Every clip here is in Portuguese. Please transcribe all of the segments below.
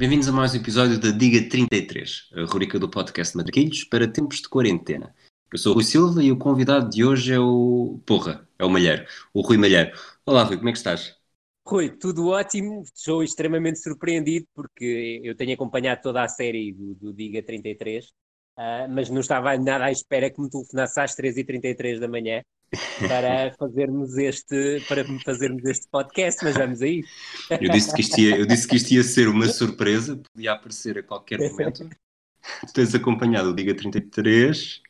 Bem-vindos a mais um episódio da Diga 33, a rubrica do podcast Matraquilhos para tempos de quarentena. Eu sou o Rui Silva e o convidado de hoje é o. Porra, é o Malheiro, o Rui Malheiro. Olá, Rui, como é que estás? Rui, tudo ótimo. Estou extremamente surpreendido porque eu tenho acompanhado toda a série do, do Diga 33, uh, ah, mas não estava nada à espera que me telefonasse às 3h33 da manhã para fazermos este, para fazermos este podcast, mas vamos aí. Eu disse que isto ia, eu disse que isto ia ser uma surpresa, podia aparecer a qualquer momento. Tu tens acompanhado o Diga 33.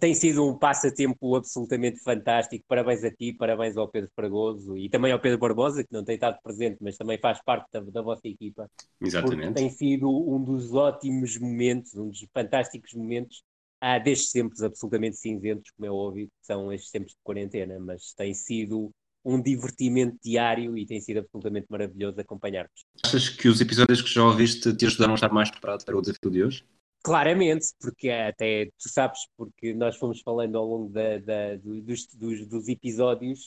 Tem sido um passatempo absolutamente fantástico. Parabéns a ti, parabéns ao Pedro Fragoso e também ao Pedro Barbosa, que não tem estado presente, mas também faz parte da, da vossa equipa. Exatamente. Tem sido um dos ótimos momentos, um dos fantásticos momentos há destes tempos absolutamente cinzentos, como é óbvio, que são estes tempos de quarentena, mas tem sido um divertimento diário e tem sido absolutamente maravilhoso acompanhar-vos. Achas que os episódios que já ouviste te ajudaram a estar mais preparado para o desafio de hoje? Claramente, porque até tu sabes, porque nós fomos falando ao longo da, da, dos, dos, dos, episódios,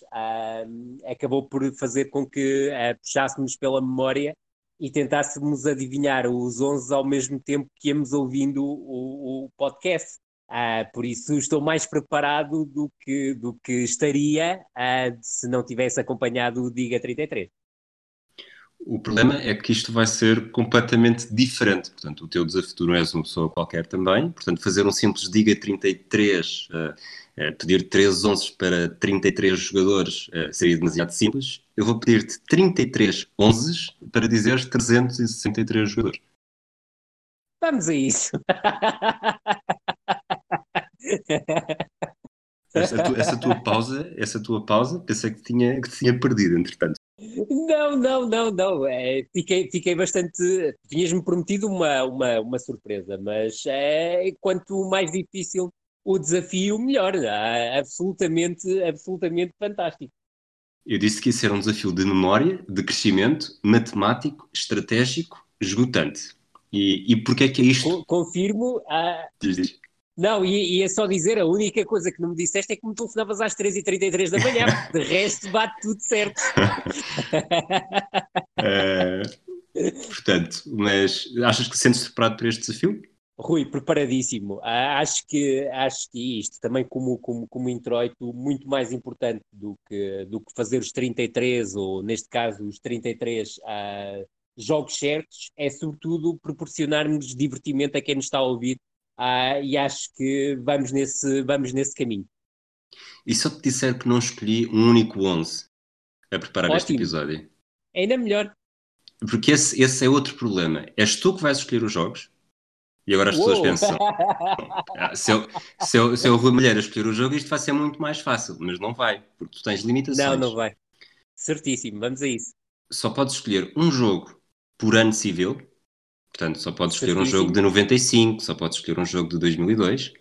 um, acabou por fazer com que uh, puxássemos pela memória e tentássemos adivinhar os 11 ao mesmo tempo que íamos ouvindo o, o podcast. Uh, por isso estou mais preparado do que, do que estaria uh, se não tivesse acompanhado o Diga 33. O problema é que isto vai ser completamente diferente. Portanto, o teu desafio tu não és uma pessoa qualquer também. Portanto, fazer um simples Diga 33, uh, uh, pedir 3 11 para 33 jogadores uh, seria demasiado simples. Eu vou pedir-te 33 11 para dizeres 363 jogadores. Vamos a isso. Essa tua, essa tua, pausa, essa tua pausa, pensei que tinha, que tinha perdido, entretanto. Não, não, não, não. É, fiquei, fiquei bastante. Tinhas-me prometido uma, uma, uma surpresa, mas é, quanto mais difícil o desafio, melhor. É, absolutamente, absolutamente fantástico. Eu disse que isso era um desafio de memória, de crescimento, matemático, estratégico, esgotante. E, e porquê é que é isto? Confirmo. Ah, diz, diz. Não, e, e, é só dizer, a única coisa que não me disseste é que me telefonavas às 3h33 da manhã, de resto bate tudo certo. é, portanto, mas achas que sentes preparado para este desafio? Rui, preparadíssimo. Acho que, acho que isto também como, como, como introito, muito mais importante do que, do que fazer os 33, ou neste caso os 33 ah, jogos certos, é sobretudo proporcionarmos divertimento a quem nos está a ouvir ah, e acho que vamos nesse, vamos nesse caminho. E se eu te disser que não escolhi um único 11 a preparar Ótimo. este episódio? Ainda melhor. Porque esse, esse é outro problema. És tu que vais escolher os jogos e agora as Uou. pessoas pensam: ah, se, eu, se, eu, se eu Rui Mulher a escolher o jogo, isto vai ser muito mais fácil, mas não vai, porque tu tens limitações. Não, não vai. Certíssimo, vamos a isso. Só podes escolher um jogo por ano civil Portanto, só podes escolher um jogo de 95, só podes escolher um jogo de 2002. Uh,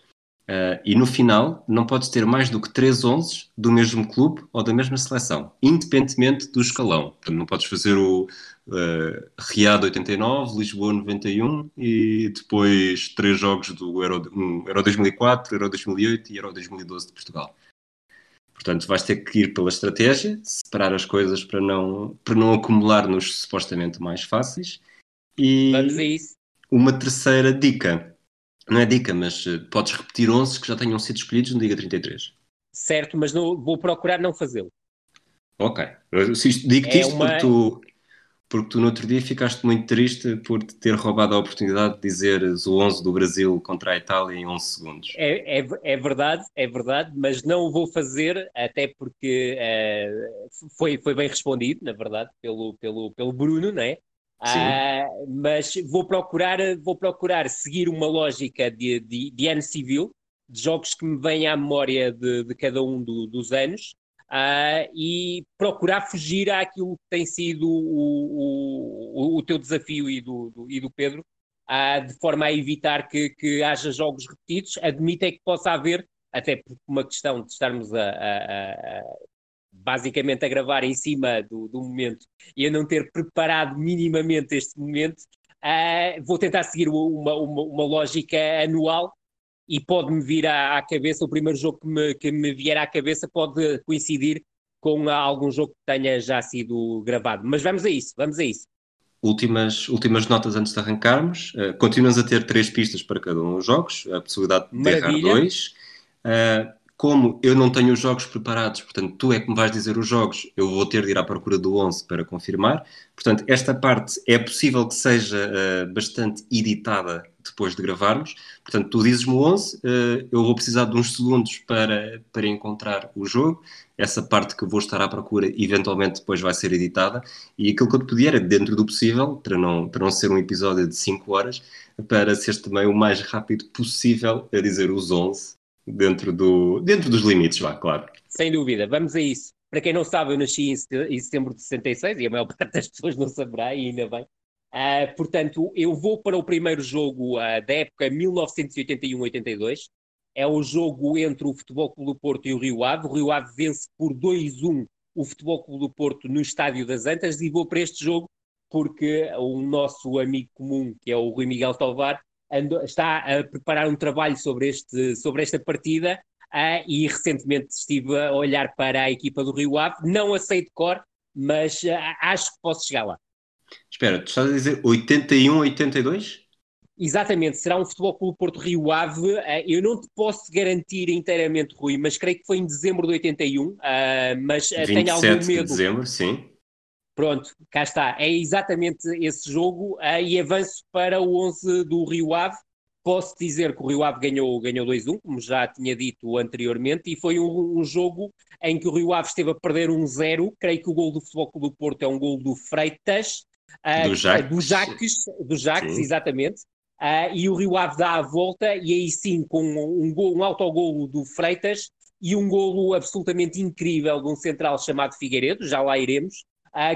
eh, e no final, não podes ter mais do que 3 11 do mesmo clube ou da mesma seleção, independentemente do escalão. Portanto, não podes fazer o uh, Riad 89, Lisboa 91 e depois três jogos do Euro, um, Euro 2004, Euro 2008 e Euro 2012 de Portugal. Portanto, vais ter que ir pela estratégia, separar as coisas para não, para não acumular nos supostamente mais fáceis e Vamos a isso. Uma terceira dica. Não é dica, mas eh, podes repetir 11 que já tenham sido escolhidos no Diga 33. Certo, mas não, vou procurar não fazê-lo. Ok. Digo-te é isto uma... porque, tu, porque tu no outro dia ficaste muito triste por te ter roubado a oportunidade de dizeres o 11 do Brasil contra a Itália em 11 segundos. É, é, é verdade, é verdade, mas não o vou fazer até porque uh, foi, foi bem respondido, na verdade, pelo, pelo, pelo Bruno, não é? Uh, mas vou procurar, vou procurar seguir uma lógica de, de, de ano civil, de jogos que me vêm à memória de, de cada um do, dos anos, uh, e procurar fugir àquilo que tem sido o, o, o teu desafio e do, do e do Pedro, uh, de forma a evitar que, que haja jogos repetidos. Admito é que possa haver, até por uma questão de estarmos a, a, a basicamente a gravar em cima do, do momento e a não ter preparado minimamente este momento, uh, vou tentar seguir uma, uma, uma lógica anual e pode-me vir à, à, cabeça, o primeiro jogo que me, que me vier à cabeça pode coincidir com algum jogo que tenha já sido gravado. Mas vamos a isso, vamos a isso. últimas, últimas notas antes de arrancarmos. Uh, continuamos a ter três pistas para cada um dos jogos, a possibilidade de Maravilha. errar dois. Uh, como eu não tenho os jogos preparados, portanto, tu é que me vais dizer os jogos, eu vou ter de ir à procura do 11 para confirmar. Portanto, esta parte é possível que seja uh, bastante editada depois de gravarmos. Portanto, tu dizes-me o 11, uh, eu vou precisar de uns segundos para, para encontrar o jogo. Essa parte que vou estar à procura, eventualmente depois vai ser editada. E aquilo que eu te pedi era, dentro do possível, para não, para não ser um episódio de 5 horas, para seres também o mais rápido possível a dizer os 11 dentro, do, dentro dos limites, vá, claro. Sem dúvida, vamos a isso. Para quem não sabe, eu nasci em setembro de 66 e a maior parte das pessoas não saberá, e ainda bem. Uh, portanto, eu vou para o primeiro jogo uh, da época 1981-82. É o jogo entre o Futebol Clube do Porto e o Rio Ave. O Rio Ave vence por 2-1 o Futebol Clube do Porto no Estádio das Antas e vou para este jogo porque o nosso amigo comum, que é o Rui Miguel Tovar, está a preparar um trabalho sobre, este, sobre esta partida uh, e recentemente estive a olhar para a equipa do Rio Ave. Não aceito cor, mas uh, acho que posso chegar lá. Espera, tu estás a dizer 81, 82? Exatamente, será um Futebol Clube Porto Rio Ave. Uh, eu não te posso garantir inteiramente, Rui, mas creio que foi em dezembro de 81. mas tenho algum medo. de dezembro, sim. Pronto, cá está. É exatamente esse jogo uh, e avanço para o 11 do Rio Ave. Posso dizer que o Rio Ave ganhou, ganhou 2-1, como já tinha dito anteriormente, e foi um, um, jogo em que o Rio Ave esteve a perder 1-0. Creio que o gol do Futebol Clube do Porto é um gol do Freitas. Uh, do Jacques. Do Jacques, do Jacques exatamente. Uh, e o Rio Ave dá a volta, e aí sim, com um, gol, um autogolo do Freitas e um golo absolutamente incrível de um central chamado Figueiredo, já lá iremos,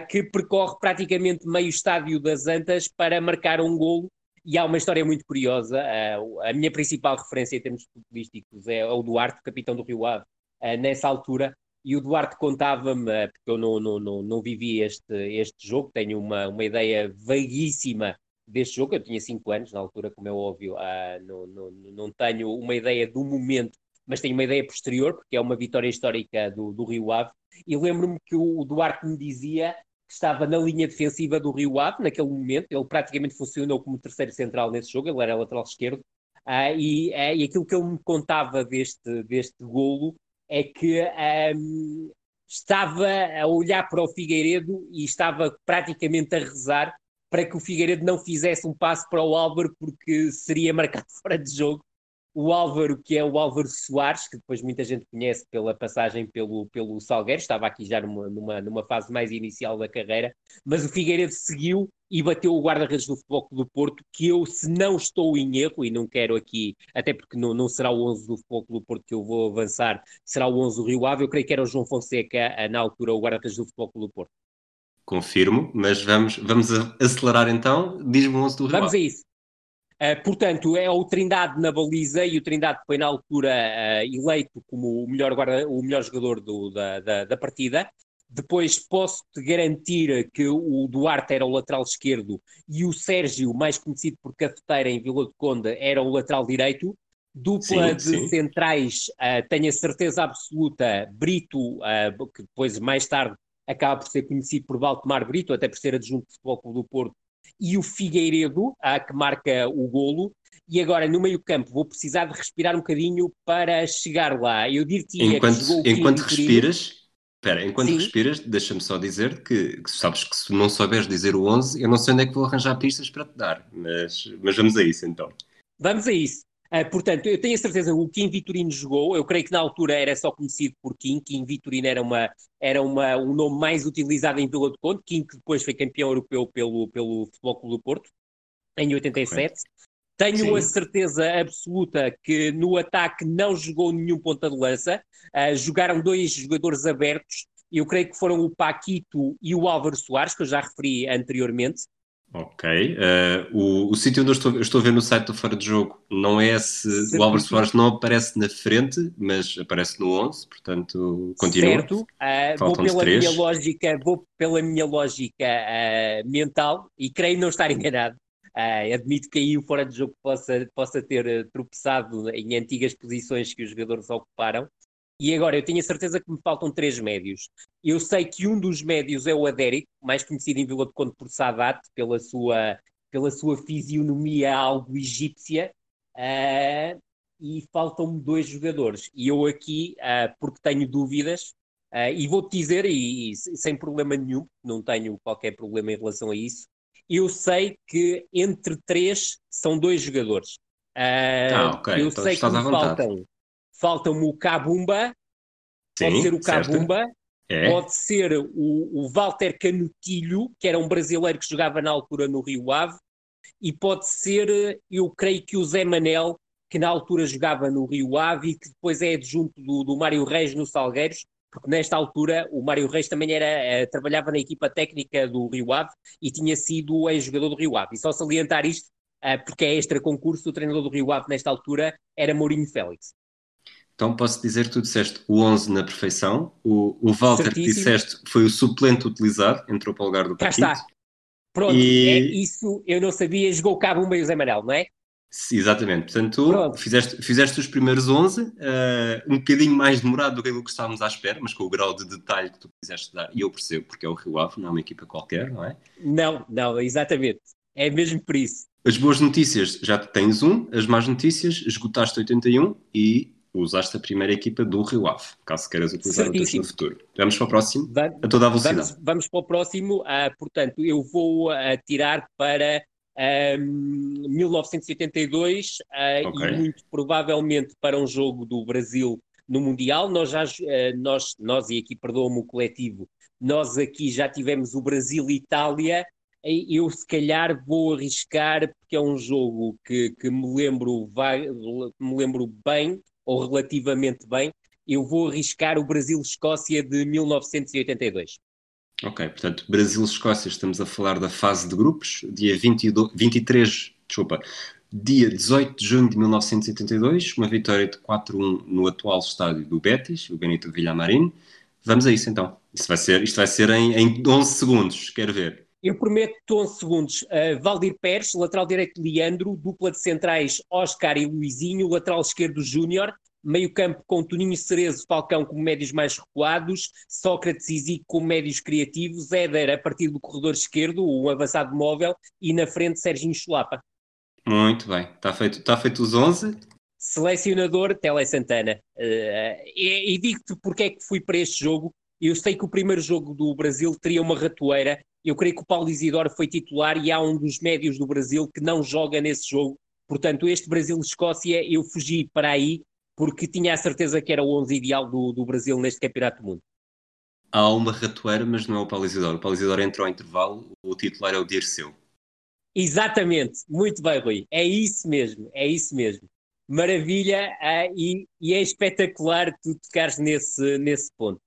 que percorre praticamente meio estádio das Antas para marcar um golo. E há uma história muito curiosa. Uh, a minha principal referência em termos futbolísticos é o Duarte, capitão do Rio Ave, uh, nessa altura. E o Duarte contava-me, porque eu não, não, não, não vivi este, este jogo, tenho uma, uma ideia vaguíssima deste jogo. Eu tinha 5 anos na altura, como é óbvio, uh, não, não, não tenho uma ideia do momento, mas tenho uma ideia posterior, porque é uma vitória histórica do, do Rio Ave. E lembro-me que o Duarte me dizia que estava na linha defensiva do Rio Ave naquele momento, ele praticamente funcionou como terceiro central nesse jogo, ele era lateral esquerdo, uh, e, uh, e aquilo que ele me contava deste, deste golo é que um, estava a olhar para o Figueiredo e estava praticamente a rezar para que o Figueiredo não fizesse um passo para o Álvaro porque seria marcado fora de jogo o Álvaro, que é o Álvaro Soares, que depois muita gente conhece pela passagem pelo, pelo Salgueiro, estava aqui já numa, numa, numa fase mais inicial da carreira, mas o Figueiredo seguiu e bateu o guarda-redes do Futebol Clube do Porto, que eu, se não estou em erro, e não quero aqui, até porque não, não será o 11 do Futebol Clube do Porto que eu vou avançar, será o 11 do Rio Ave, eu creio que era o João Fonseca, na altura, o guarda-redes do Futebol Clube do Porto. Confirmo, mas vamos, vamos acelerar então. Diz-me o 11 do Rio Vamos Ave. a isso. Uh, portanto, é o Trindade na baliza e o Trindade foi na altura uh, eleito como o melhor, guarda, o melhor jogador do, da, da, da, partida. Depois posso-te garantir que o Duarte era o lateral esquerdo e o Sérgio, mais conhecido por cafeteira em Vila do Conde, era o lateral direito. Dupla sim, de sim. centrais, uh, tenho a certeza absoluta, Brito, que depois mais tarde acaba por ser conhecido por Valdemar Brito, até por ser adjunto de Futebol Clube do Porto, e o Figueiredo, ah, que marca o golo. E agora, no meio-campo, vou precisar de respirar um bocadinho para chegar lá. Eu diria enquanto, que chegou Enquanto respiras, espera, enquanto Sim. respiras, deixa-me só dizer que, que, sabes que se não souberes dizer o 11, eu não sei onde é que vou arranjar pistas para te dar, mas, mas vamos a isso então. Vamos a isso. Uh, portanto, eu tenho a certeza que o Kim Vitorino jogou, eu creio que na altura era só conhecido por Kim, Kim Vitorino era, uma, era uma, um nome mais utilizado em Vila do Conde, Kim que depois foi campeão europeu pelo, pelo Futebol Clube do Porto, em 87. Tenho Sim. a certeza absoluta que no ataque não jogou nenhum ponta de lança, uh, jogaram dois jogadores abertos, eu creio que foram o Paquito e o Álvaro Soares, que eu já referi anteriormente, Ok. Uh, o, o sítio onde eu estou, eu estou a ver no site do Fora de Jogo não é se o Álvaro Soares não aparece na frente, mas aparece no 11, portanto, continua. Certo. Uh, vou pela três. minha lógica, vou pela minha lógica uh, mental e creio não estar enganado. admito que aí o Fora de Jogo possa, possa ter tropeçado em antigas posições que os jogadores ocuparam E agora, eu tenho a certeza que me faltam três médios. Eu sei que um dos médios é o Adérico, mais conhecido em Vila de Conde por Sadat, pela sua, pela sua fisionomia algo egípcia. Uh, e faltam-me dois jogadores. E eu aqui, uh, porque tenho dúvidas, uh, e vou-te dizer, e, e, sem problema nenhum, não tenho qualquer problema em relação a isso, eu sei que entre três são dois jogadores. Ah, ok. Eu então sei que me faltam falta-me o Cabumba, Sim, pode ser o Cabumba, é. pode ser o, o Walter Canutilho, que era um brasileiro que jogava na altura no Rio Ave, e pode ser, eu creio que o Zé Manel, que na altura jogava no Rio Ave e que depois é adjunto do, do Mário Reis no Salgueiros, porque nesta altura o Mário Reis também era, eh, trabalhava na equipa técnica do Rio Ave e tinha sido ex-jogador do Rio Ave. E só salientar isto, eh, porque é extra concurso, o treinador do Rio Ave nesta altura era Mourinho Félix. Então posso dizer que tu disseste o 11 na perfeição, o, o Walter Certíssimo. que disseste foi o suplente utilizado, entrou para o lugar do Cá está. Pronto, e... é isso eu não sabia, jogou cabo um meio Zé Manel, não é? Exatamente, portanto tu fizeste, fizeste os primeiros 11, uh, eh, um bocadinho mais demorado do que aquilo que estávamos à espera, mas com o grau de detalhe que tu quiseste dar, e eu percebo, porque é o Rio Ave, não é uma equipa qualquer, não é? Não, não, exatamente, é mesmo por isso. As boas notícias, já tens um, as más notícias, esgotaste 81 e usaste a primeira equipa do Rio Ave, caso queiras utilizar outras no futuro. Vamos para o próximo, vamos, a toda a velocidade. Vamos, vamos para o próximo, uh, portanto, eu vou uh, tirar para uh, 1982 okay. e muito provavelmente para um jogo do Brasil no Mundial. Nós, já, ah, nós, nós e aqui perdoa-me o coletivo, nós aqui já tivemos o Brasil e Itália, eu se calhar vou arriscar porque é um jogo que, que me lembro vai, me lembro bem ou relativamente bem, eu vou arriscar o Brasil-Escócia de 1982. Ok, portanto, Brasil-Escócia, estamos a falar da fase de grupos, dia 22, 23, desculpa, dia 18 de junho de 1982, uma vitória de 4-1 no atual estádio do Betis, o Benito Villamarín. Vamos a isso então. Isto vai ser, isto vai ser em, em 11 segundos, quero ver. Eu prometo 11 segundos. Uh, Valdir Pérez, lateral direito Leandro, dupla de centrais Oscar e Luizinho, lateral esquerdo Júnior, meio campo com Toninho Cerezo, Falcão como médios mais recuados, Sócrates e Zico como médios criativos, Éder a partir do corredor esquerdo, um avançado móvel, e na frente Serginho Chulapa. Muito bem, está feito, tá feito os 11. Selecionador, Tele Santana. Uh, e, e digo-te porque é que fui para este jogo. Eu sei que o primeiro jogo do Brasil teria uma ratoeira eu creio que o Paulo Isidoro foi titular e há um dos médios do Brasil que não joga nesse jogo. Portanto, este Brasil-Escócia, eu fugi para aí porque tinha a certeza que era o 11 ideal do, do Brasil neste Campeonato do Mundo. Há uma ratoeira, mas não é o Paulo Isidoro. O Paulo Isidoro entrou ao intervalo, o titular é o Dirceu. Exatamente, muito bem, Rui. É isso mesmo, é isso mesmo. Maravilha, uh, e, e, é espetacular tu tocares nesse, nesse ponto.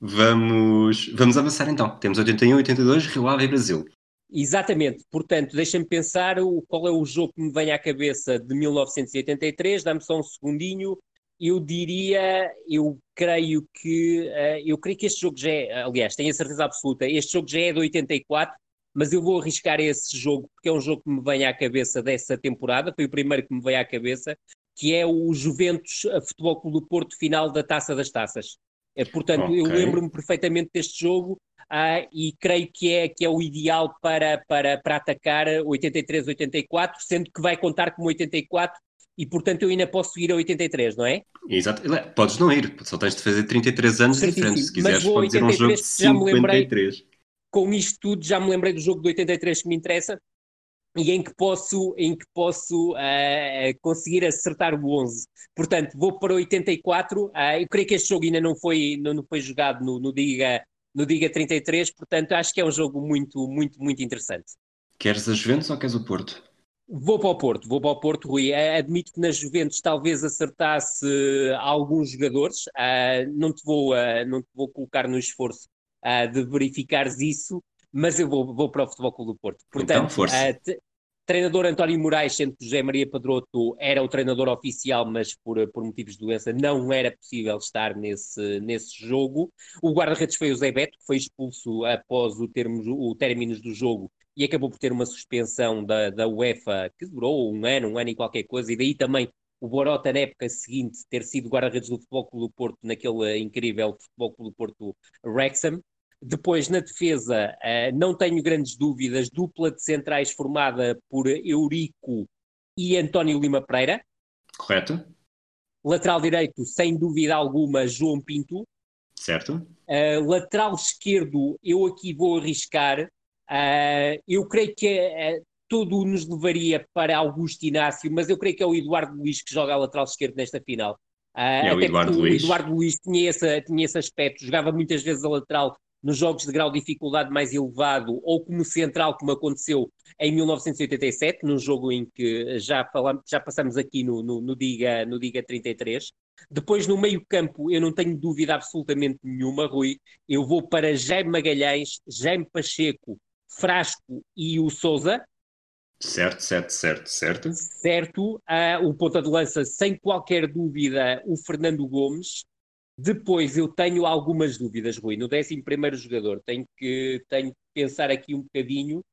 Vamos, vamos avançar então. Temos 81, 82, Rio Ave e Brasil. Exatamente, portanto, deixa-me pensar o, qual é o jogo que me vem à cabeça de 1983, dá-me só um segundinho. Eu diria, eu creio que, uh, eu creio que este jogo já é, aliás, tenho a certeza absoluta, este jogo já é de 84, mas eu vou arriscar esse jogo porque é um jogo que me vem à cabeça dessa temporada, foi o primeiro que me veio à cabeça, que é o Juventus Futebol Clube do Porto final da Taça das Taças. É, portanto, okay. eu lembro-me perfeitamente deste jogo uh, e creio que é, que é o ideal para, para, para atacar 83-84, sendo que vai contar como 84 e, portanto, eu ainda posso ir a 83, não é? Exato. Podes não ir, só tens de fazer 33 anos diferentes. Se quiseres, podes ir a um jogo de 53. Com isto tudo, já me lembrei do jogo de 83 que me interessa e em que posso, em que posso uh, conseguir acertar o 11. Portanto, vou para 84. Uh, eh, eu creio que este jogo ainda não foi, não, não foi jogado no, no, Diga, no Diga 33, portanto, acho que é um jogo muito, muito, muito interessante. Queres a Juventus ou queres o Porto? Vou para o Porto, vou para o Porto, Rui. Uh, admito que na Juventus talvez acertasse alguns jogadores. não, te vou, não te vou colocar no esforço de verificares isso, mas eu vou, vou para o Futebol Clube do Porto. Então, Portanto, então, força. Uh, treinador António Moraes, sendo que José Maria Padroto era o treinador oficial, mas por, por motivos de doença não era possível estar nesse, nesse jogo. O guarda-redes foi o Zé Beto, que foi expulso após o, termo, o término do jogo e acabou por ter uma suspensão da, da UEFA que durou um ano, um ano e qualquer coisa, e daí também o Borota na época seguinte ter sido guarda-redes do Futebol Clube do Porto naquele incrível Futebol Clube do Porto Wrexham. Depois, na defesa, uh, não tenho grandes dúvidas, dupla de centrais formada por Eurico e António Lima Pereira. Correto. Lateral direito, sem dúvida alguma, João Pinto. Certo. Uh, lateral esquerdo, eu aqui vou arriscar. Uh, eu creio que uh, tudo nos levaria para Augusto Inácio, mas eu creio que é o Eduardo Luiz que joga a lateral esquerdo nesta final. é o Eduardo Luiz. O Eduardo Luiz tinha esse, tinha esse aspecto, jogava muitas vezes a lateral nos jogos de grau de dificuldade mais elevado ou como central, como aconteceu em 1987, num jogo em que já, falamos, já passamos aqui no, no, no, Diga, no Diga 33. Depois, no meio-campo, eu não tenho dúvida absolutamente nenhuma, Rui. Eu vou para Jaime Magalhães, Jaime Pacheco, Frasco e o Souza. Certo, certo, certo, certo. Certo. Uh, o ponta de lança, sem qualquer dúvida, o Fernando Gomes. Depois eu tenho algumas dúvidas, Rui. No 11 jogador, tenho que, tenho que pensar aqui um bocadinho.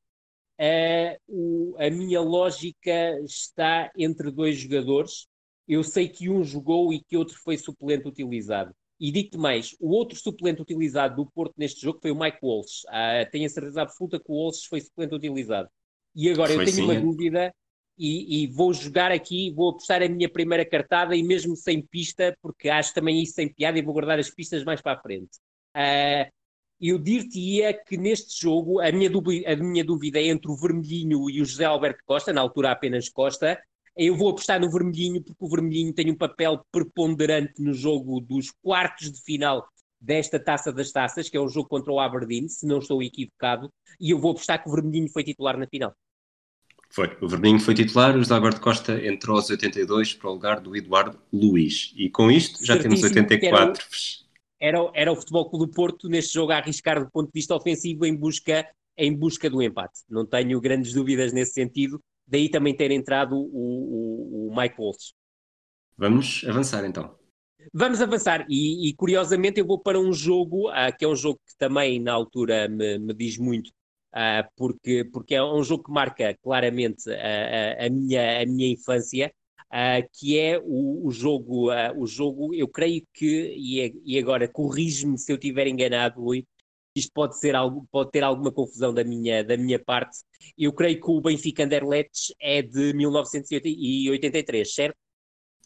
Uh, o, a minha lógica está entre dois jogadores. Eu sei que um jogou e que outro foi suplente utilizado. E digo-te mais: o outro suplente utilizado do Porto neste jogo foi o Mike Walsh. Uh, tenho a certeza absoluta que o Walsh foi suplente utilizado. E agora foi eu tenho sim. uma dúvida e, e, vou jogar aqui, vou apostar a minha primeira cartada e mesmo sem pista, porque acho também isso sem piada e vou guardar as pistas mais para a frente. Uh, eu dir-te-ia que neste jogo a minha, dúvida, a minha dúvida é entre o Vermelhinho e o José Alberto Costa, na altura apenas Costa. Eu vou apostar no Vermelhinho porque o Vermelhinho tem um papel preponderante no jogo dos quartos de final desta Taça das Taças, que é o jogo contra o Aberdeen, se não estou equivocado, e eu vou apostar que o Vermelhinho foi titular na final. Foi. O Verninho foi titular, o José Alberto Costa entrou aos 82 para o lugar do Eduardo Luiz. E com isto já temos 84. Era, era, era o Futebol Clube do Porto neste jogo a arriscar do ponto de vista ofensivo em busca, em busca do empate. Não tenho grandes dúvidas nesse sentido. Daí também ter entrado o, o, o Mike Walsh. Vamos avançar então. Vamos avançar e, e, curiosamente eu vou para um jogo uh, que é um jogo que também na altura me, me diz muito uh, porque, porque é um jogo que marca claramente a, a, minha, a minha infância, uh, que é o, o jogo, uh, o jogo, eu creio que, e, é, e agora corrige-me se eu estiver enganado, Rui, isto pode, ser algo, pode ter alguma confusão da minha, da minha parte. Eu creio que o Benfica Anderlecht é de 1983, certo?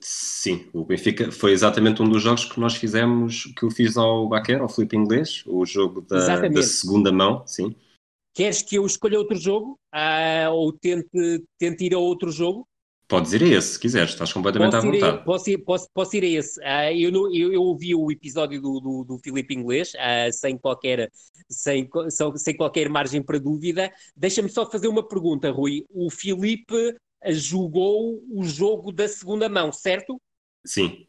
Sim, o Benfica foi exatamente um dos jogos que nós fizemos, que eu fiz ao Baquer, ao Felipe Inglês, o jogo da, da segunda mão, sim. Queres que eu escolha outro jogo? Uh, ou tente, tente ir a outro jogo? Podes ir a esse, se quiseres, estás completamente posso à vontade. A, posso, ir, posso, posso ir a esse. Uh, eu, eu, eu, ouvi o episódio do, do, do Filipe Inglês, uh, sem, qualquer, sem, sem qualquer margem para dúvida. Deixa-me só fazer uma pergunta, Rui. O Filipe jogou o jogo da segunda mão, certo? Sim.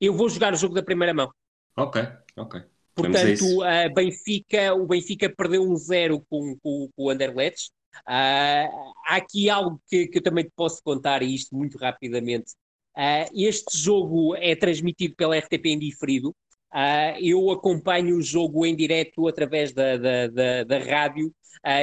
Eu vou jogar o jogo da primeira mão. Ok, ok. Portanto, a Benfica, o Benfica perdeu um zero com, com, com o Anderlecht. Uh, há aqui algo que, que, eu também te posso contar, e isto muito rapidamente. Uh, este jogo é transmitido pela RTP em diferido. Uh, eu acompanho o jogo em direto através da, da, da, da rádio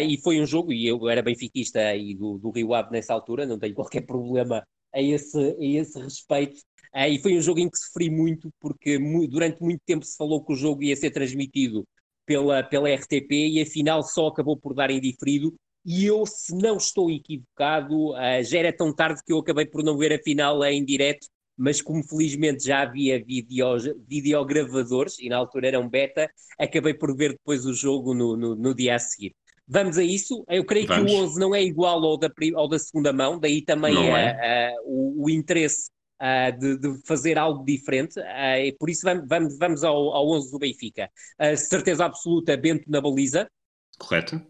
e foi um jogo, e eu era benfiquista e do, do Rio Ave nessa altura, não tenho qualquer problema a esse, a esse respeito. Uh, e foi um jogo em que sofri muito, porque mu durante muito tempo se falou que o jogo ia ser transmitido pela, pela RTP e afinal só acabou por dar em diferido. E eu, se não estou equivocado, uh, já era tão tarde que eu acabei por não ver a final em direto, mas como felizmente já havia videos, videogravadores, e na altura eram beta, acabei por ver depois o jogo no, no, no dia a seguir. Vamos a isso. Eu creio Vamos. que o 11 não é igual ao da, ao da segunda mão, daí também é. o, o, interesse uh, de, de, fazer algo diferente, uh, e por isso vamos, vamos, vamos ao, ao 11 do Benfica. Uh, certeza absoluta, Bento na baliza. Correto.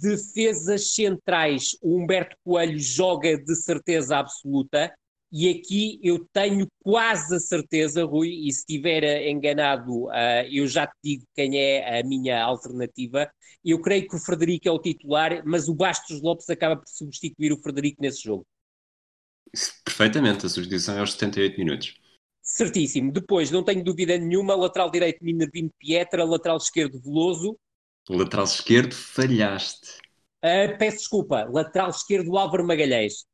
Defesas centrais, o Humberto Coelho joga de certeza absoluta. E aqui eu tenho quase a certeza, Rui, e se estiver enganado, eu já te digo quem é a minha alternativa. Eu creio que o Frederico é o titular, mas o Bastos Lopes acaba por substituir o Frederico nesse jogo. Perfeitamente, a substituição é aos 78 minutos. Certíssimo. Depois, não tenho dúvida nenhuma, lateral direito Minervino Pietra, lateral esquerdo Veloso. Lateral esquerdo, falhaste. Uh, peço desculpa, lateral esquerdo Álvaro Magalhães.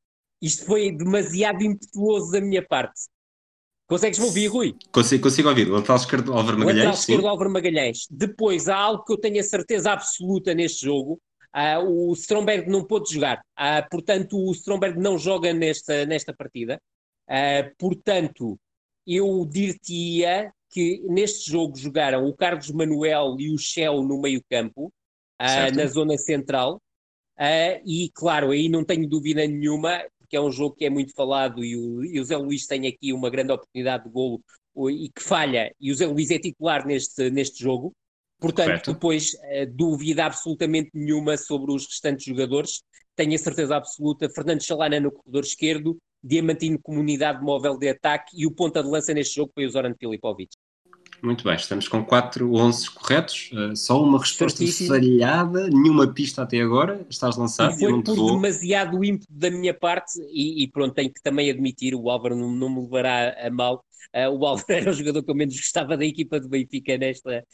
Isto foi demasiado impetuoso da minha parte. Consegues-me ouvir, Rui? Consigo, consigo ouvir. Lateral esquerdo, Álvaro Magalhães. Lateral esquerdo, Álvaro Magalhães. Depois, há algo que eu tenho a certeza absoluta neste jogo. Uh, o Stromberg não pôde jogar. Uh, portanto, o Stromberg não joga nesta, nesta partida. Uh, portanto, eu diria que neste jogo jogaram o Carlos Manuel e o Shell no meio campo, na zona central. e, claro, aí não tenho dúvida nenhuma, porque é um jogo que é muito falado e o, e o Zé Luís tem aqui uma grande oportunidade de golo e que falha, e o Zé Luís é titular neste, neste jogo. Portanto, Correto. depois, uh, dúvida absolutamente nenhuma sobre os restantes jogadores. Tenho a certeza absoluta. Fernando Chalana no corredor esquerdo, Diamantino Comunidade Móvel de Ataque e o ponta de lança neste jogo foi o Zoran Filipovic. Muito bem, estamos com 4 11 corretos, uh, só uma resposta falhada, nenhuma pista até agora, estás lançado. E foi por vou... demasiado ímpeto da minha parte, e, e, pronto, tenho que também admitir, o Álvaro não, não me levará a mal, uh, o Álvaro era o jogador que eu menos gostava da equipa do Benfica nesta,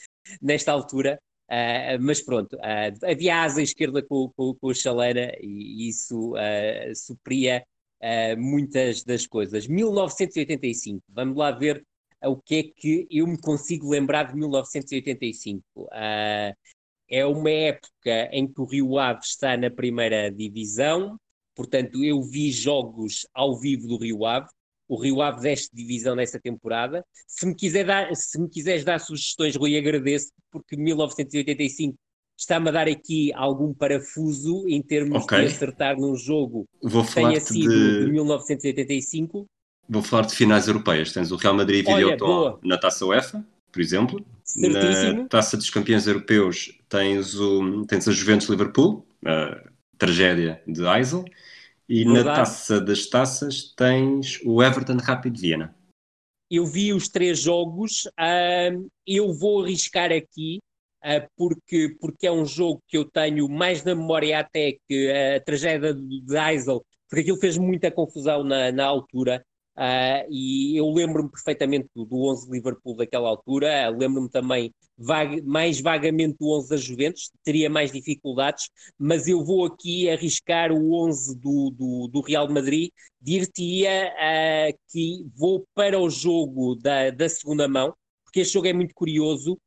nesta altura, uh, mas pronto, havia asa esquerda com, com, com o Chalana e isso supria muitas das coisas. 1985, vamos lá ver o que é que eu me consigo lembrar de 1985. Uh, ah, é uma época em que o Rio Ave está na primeira divisão, portanto, eu vi jogos ao vivo do Rio Ave. O Rio Ave deste divisão nessa temporada. Se me, quiser dar, se me quiseres dar sugestões, Rui, agradeço, porque 1985 está-me a dar aqui algum parafuso em termos okay. de acertar num jogo Vou que tenha sido de... de 1985. Vou falar de finais europeias. Tens o Real Madrid e Videoton na Taça UEFA, por exemplo. Certíssimo. Na Taça dos Campeões Europeus tens, o, tens a Juventus Liverpool, a tragédia de Eisel. E Verdade. na Taça das Taças tens o Everton Rapid Viena. Eu vi os três jogos. Uh, eu vou arriscar aqui, uh, porque, porque é um jogo que eu tenho mais na memória até que a tragédia de Eisel, porque aquilo fez muita confusão na, na altura. Uh, e eu lembro-me perfeitamente do, do 11 de Liverpool daquela altura, uh, lembro-me também vaga, mais vagamente do 11 da Juventus, teria mais dificuldades, mas eu vou aqui arriscar o 11 do, do, do Real Madrid, dir-te-ia uh, que vou para o jogo da, da segunda mão, porque este jogo é muito curioso,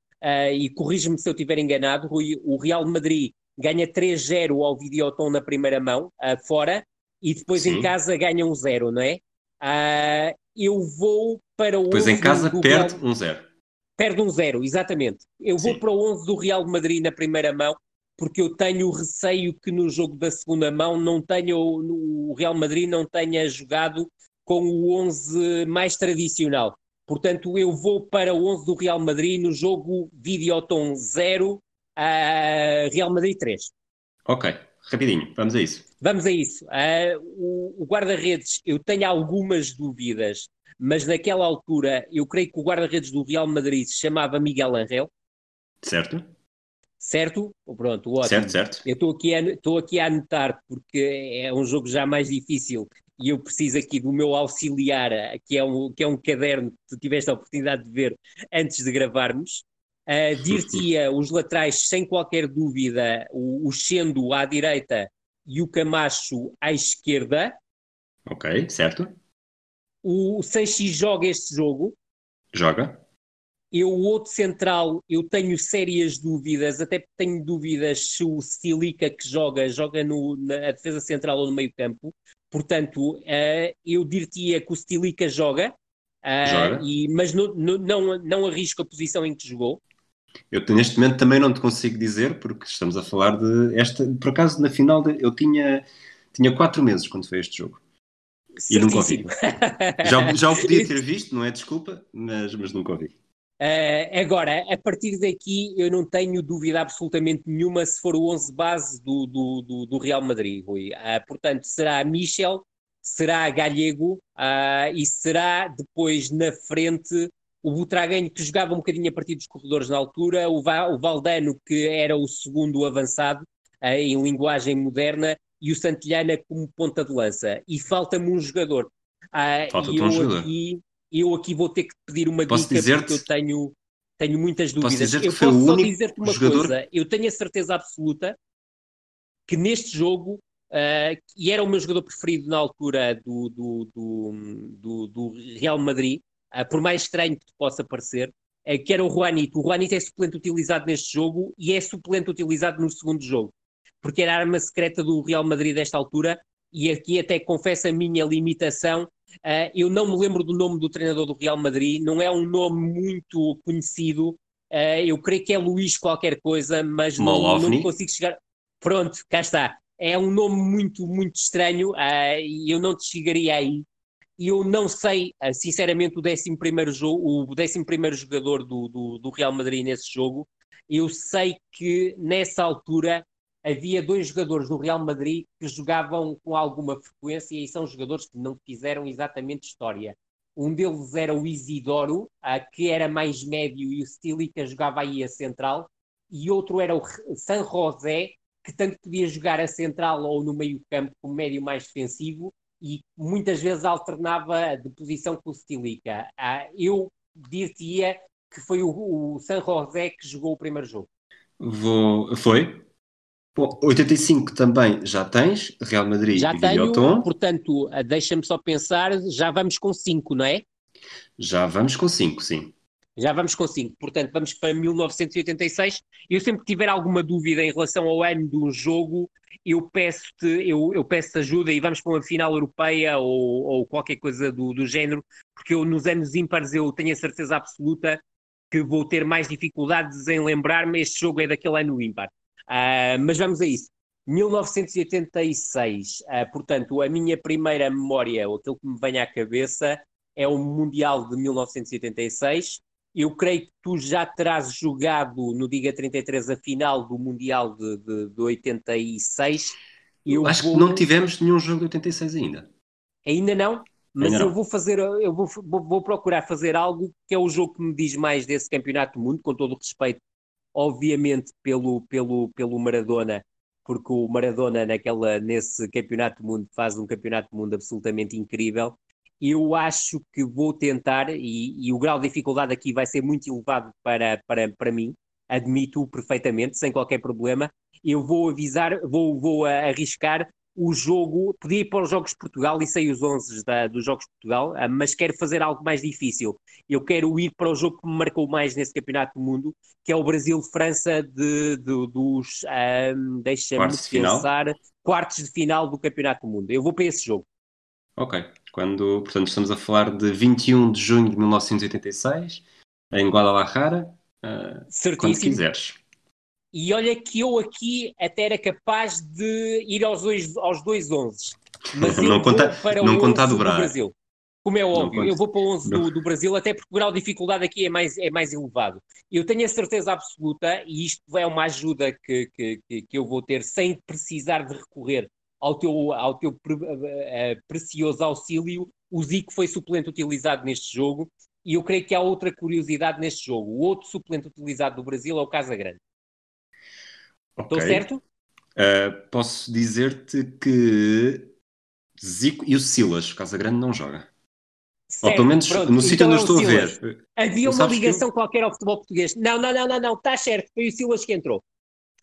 e corrige-me se eu estiver enganado, o Real Madrid ganha 3-0 ao Videoton na primeira mão, fora, e depois Sim. em casa ganha um 0, não é? Uh, eu vou para o. Pois em casa perde Real... um zero. Perde um zero, exatamente. Eu vou Sim. para o 11 do Real de Madrid na primeira mão, porque eu tenho receio que no jogo da segunda mão não tenha, o Real Madrid não tenha jogado com o 11 mais tradicional. Portanto, eu vou para o 11 do Real Madrid no jogo Videoton 0, uh, Real Madrid 3. Ok, rapidinho, vamos a isso. Vamos a isso. Uh, o, o guarda-redes, eu tenho algumas dúvidas, mas naquela altura eu creio que o guarda-redes do Real Madrid se chamava Miguel Angel. Certo. Certo? Pronto, ótimo. Certo, certo. Eu estou aqui, a, estou aqui a anotar porque é um jogo já mais difícil e eu preciso aqui do meu auxiliar, que é um, que é um caderno que tu tiveste a oportunidade de ver antes de gravarmos. Uh, Dir-te-ia os laterais, sem qualquer dúvida, o, o Xendo à direita e o Camacho à esquerda. Ok, certo. O Sanchi joga este jogo. Joga. Eu, o outro central, eu tenho sérias dúvidas, até tenho dúvidas se o Stilica que joga, joga no, na defesa central ou no meio campo. Portanto, uh, eu diria que o Stilica joga, uh, joga. E, mas no, no, não, não arrisco a posição em que jogou. Eu neste momento também não te consigo dizer, porque estamos a falar de esta. Por acaso, na final, de, eu tinha, tinha quatro meses quando foi este jogo. Certíssimo. E nunca ouvi. já, já o podia ter visto, não é desculpa, mas, mas nunca ouvi. Uh, agora, a partir daqui, eu não tenho dúvida absolutamente nenhuma se for o 11 base do, do, do, do Real Madrid, Rui. Uh, portanto, será Michel, será Galego uh, e será depois na frente o Butragueño que jogava um bocadinho a partir dos corredores na altura, o, Va o Valdano que era o segundo avançado uh, em linguagem moderna e o Santillana como ponta de lança. E falta-me um jogador. Uh, falta e um eu jogador. Aqui, eu aqui vou ter que pedir uma posso dica porque eu tenho, tenho muitas dúvidas. eu posso só dizer-te uma jogador... coisa, eu tenho a certeza absoluta que neste jogo uh, e era o meu jogador preferido na altura do, do, do, do, do Real Madrid, por mais estranho que te possa parecer, uh, que era o Juanito. O Juanito é suplente utilizado neste jogo e é suplente utilizado no segundo jogo, porque era a arma secreta do Real Madrid desta altura, e aqui até confesso a minha limitação, uh, eu não me lembro do nome do treinador do Real Madrid, não é um nome muito conhecido, uh, eu creio que é Luís qualquer coisa, mas não, não, consigo chegar. Pronto, cá está. É um nome muito, muito estranho e eu não te chegaria aí. E eu não sei, sinceramente, o 11 jogo, o 11 jogador do, do, do Real Madrid nesse jogo. Eu sei que nessa altura havia dois jogadores do Real Madrid que jogavam com alguma frequência e são jogadores que não fizeram exatamente história. Um deles era o Isidoro, que era mais médio e o Stilica jogava aí a central, e outro era o San José, que tanto podia jogar a central ou no meio campo como médio mais defensivo e muitas vezes alternava de posição com o Stilica. eu dizia que foi o, o San José que jogou o primeiro jogo. Vou... Foi? Bom, 85 também já tens, Real Madrid já e tenho, Videoton. Portanto, eh, deixa-me só pensar, já vamos com 5, não é? Já vamos com 5, sim. Já vamos com 5. Portanto, vamos para 1986. Eu sempre que tiver alguma dúvida em relação ao ano do jogo, eu peço-te eu, eu peço ajuda e vamos para uma final europeia ou, ou qualquer coisa do, do género, porque eu nos anos ímpares eu tenho a certeza absoluta que vou ter mais dificuldades em lembrar-me este jogo é daquele ano ímpar. Uh, mas vamos a isso. 1986, uh, ah, portanto, a minha primeira memória, ou aquilo que me vem à cabeça, é o Mundial de 1986. Eu creio que tu já terás jogado no Diga 33 a final do Mundial de, de, de 86. Eu Acho vou... que não tivemos nenhum jogo de 86 ainda. Ainda não? Mas ainda eu não. vou fazer, eu vou, vou, vou, procurar fazer algo que é o jogo que me diz mais desse campeonato do mundo, com todo o respeito obviamente pelo, pelo, pelo Maradona, porque o Maradona naquela, nesse campeonato do mundo faz um campeonato do mundo absolutamente incrível. Eu acho que vou tentar, e, e o grau de dificuldade aqui vai ser muito elevado para, para, para mim, admito perfeitamente, sem qualquer problema. Eu vou avisar, vou, vou arriscar o jogo, podia ir para os Jogos de Portugal e sei os 11 da, dos Jogos de Portugal, ah, mas quero fazer algo mais difícil. Eu quero ir para o jogo que me marcou mais nesse Campeonato do Mundo, que é o Brasil-França de, de, dos, um, deixa-me pensar, final? quartos de final do Campeonato do Mundo. Eu vou para esse jogo. Ok. Quando, portanto, estamos a falar de 21 de junho de 1986, em Guadalajara, uh, quando quiseres. E olha que eu aqui até era capaz de ir aos dois, aos dois 11. Mas eu não conta, para não o conta do Brasil. Como é óbvio, eu vou para o 11 do, do, Brasil, até porque o grau de dificuldade aqui é mais, é mais elevado. Eu tenho a certeza absoluta, e isto é uma ajuda que, que, que, que eu vou ter sem precisar de recorrer ao teu, ao teu pre, uh, precioso auxílio, o Zico foi suplente utilizado neste jogo, e eu creio que há outra curiosidade neste jogo. O outro suplente utilizado do Brasil é o Casa Grande. Okay. Estou certo? Uh, posso dizer-te que Zico e o Silas, Casa Grande, não joga. Certo, Ou pelo menos pronto. no sítio então onde é estou Silas. a ver. Havia uma ligação que... qualquer ao futebol português. Não, não, não, não, não, está certo, foi o Silas que entrou.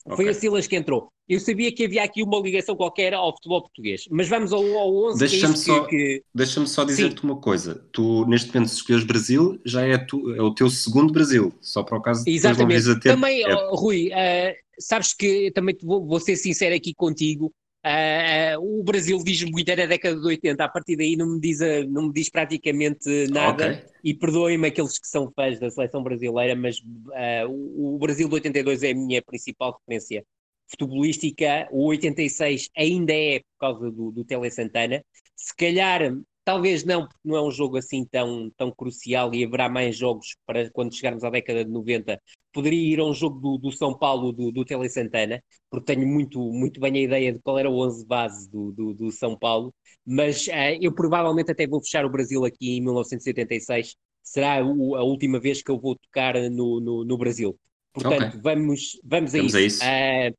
Okay. Foi o Silas que entrou. Eu sabia que havia aqui uma ligação qualquer ao futebol português. Mas vamos ao, ao 11. Deixa-me é só, que... deixa só dizer-te uma coisa. Tu, neste momento, se escolheres Brasil, já é, tu, é o teu segundo Brasil. Só para o caso de Exatamente. Ter... Também, é. Rui, uh, sabes que também vou, vou ser sincero aqui contigo. Uh, o Brasil diz muito é da década de 80, a partir daí não me diz, não me diz praticamente nada. Okay. E perdoem-me aqueles que são fãs da seleção brasileira, mas uh, o Brasil de 82 é a minha principal referência futebolística. O 86 ainda é por causa do, do Tele Santana. Se calhar Talvez não, porque não é um jogo assim tão, tão crucial e haverá mais jogos para quando chegarmos à década de 90. Poderia ir a um jogo do, do São Paulo, do, do Tele Santana, porque tenho muito, muito bem a ideia de qual era o 11 base do, do, do São Paulo, mas uh, eu provavelmente até vou fechar o Brasil aqui em 1986. Será o, a última vez que eu vou tocar no, no, no Brasil. Portanto, okay. vamos, vamos a vamos isso. A isso.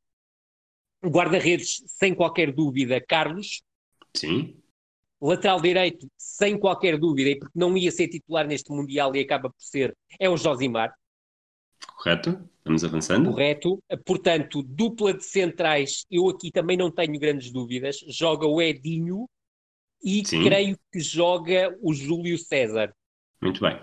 Uh, Guarda-redes, sem qualquer dúvida, Carlos. Sim. Lateral direito, sem qualquer dúvida, e porque não ia ser titular neste Mundial e acaba por ser, é o Josimar. Correto. Vamos avançando. Correto. Portanto, dupla de centrais, eu aqui também não tenho grandes dúvidas. Joga o Edinho e Sim. creio que joga o Júlio César. Muito bem.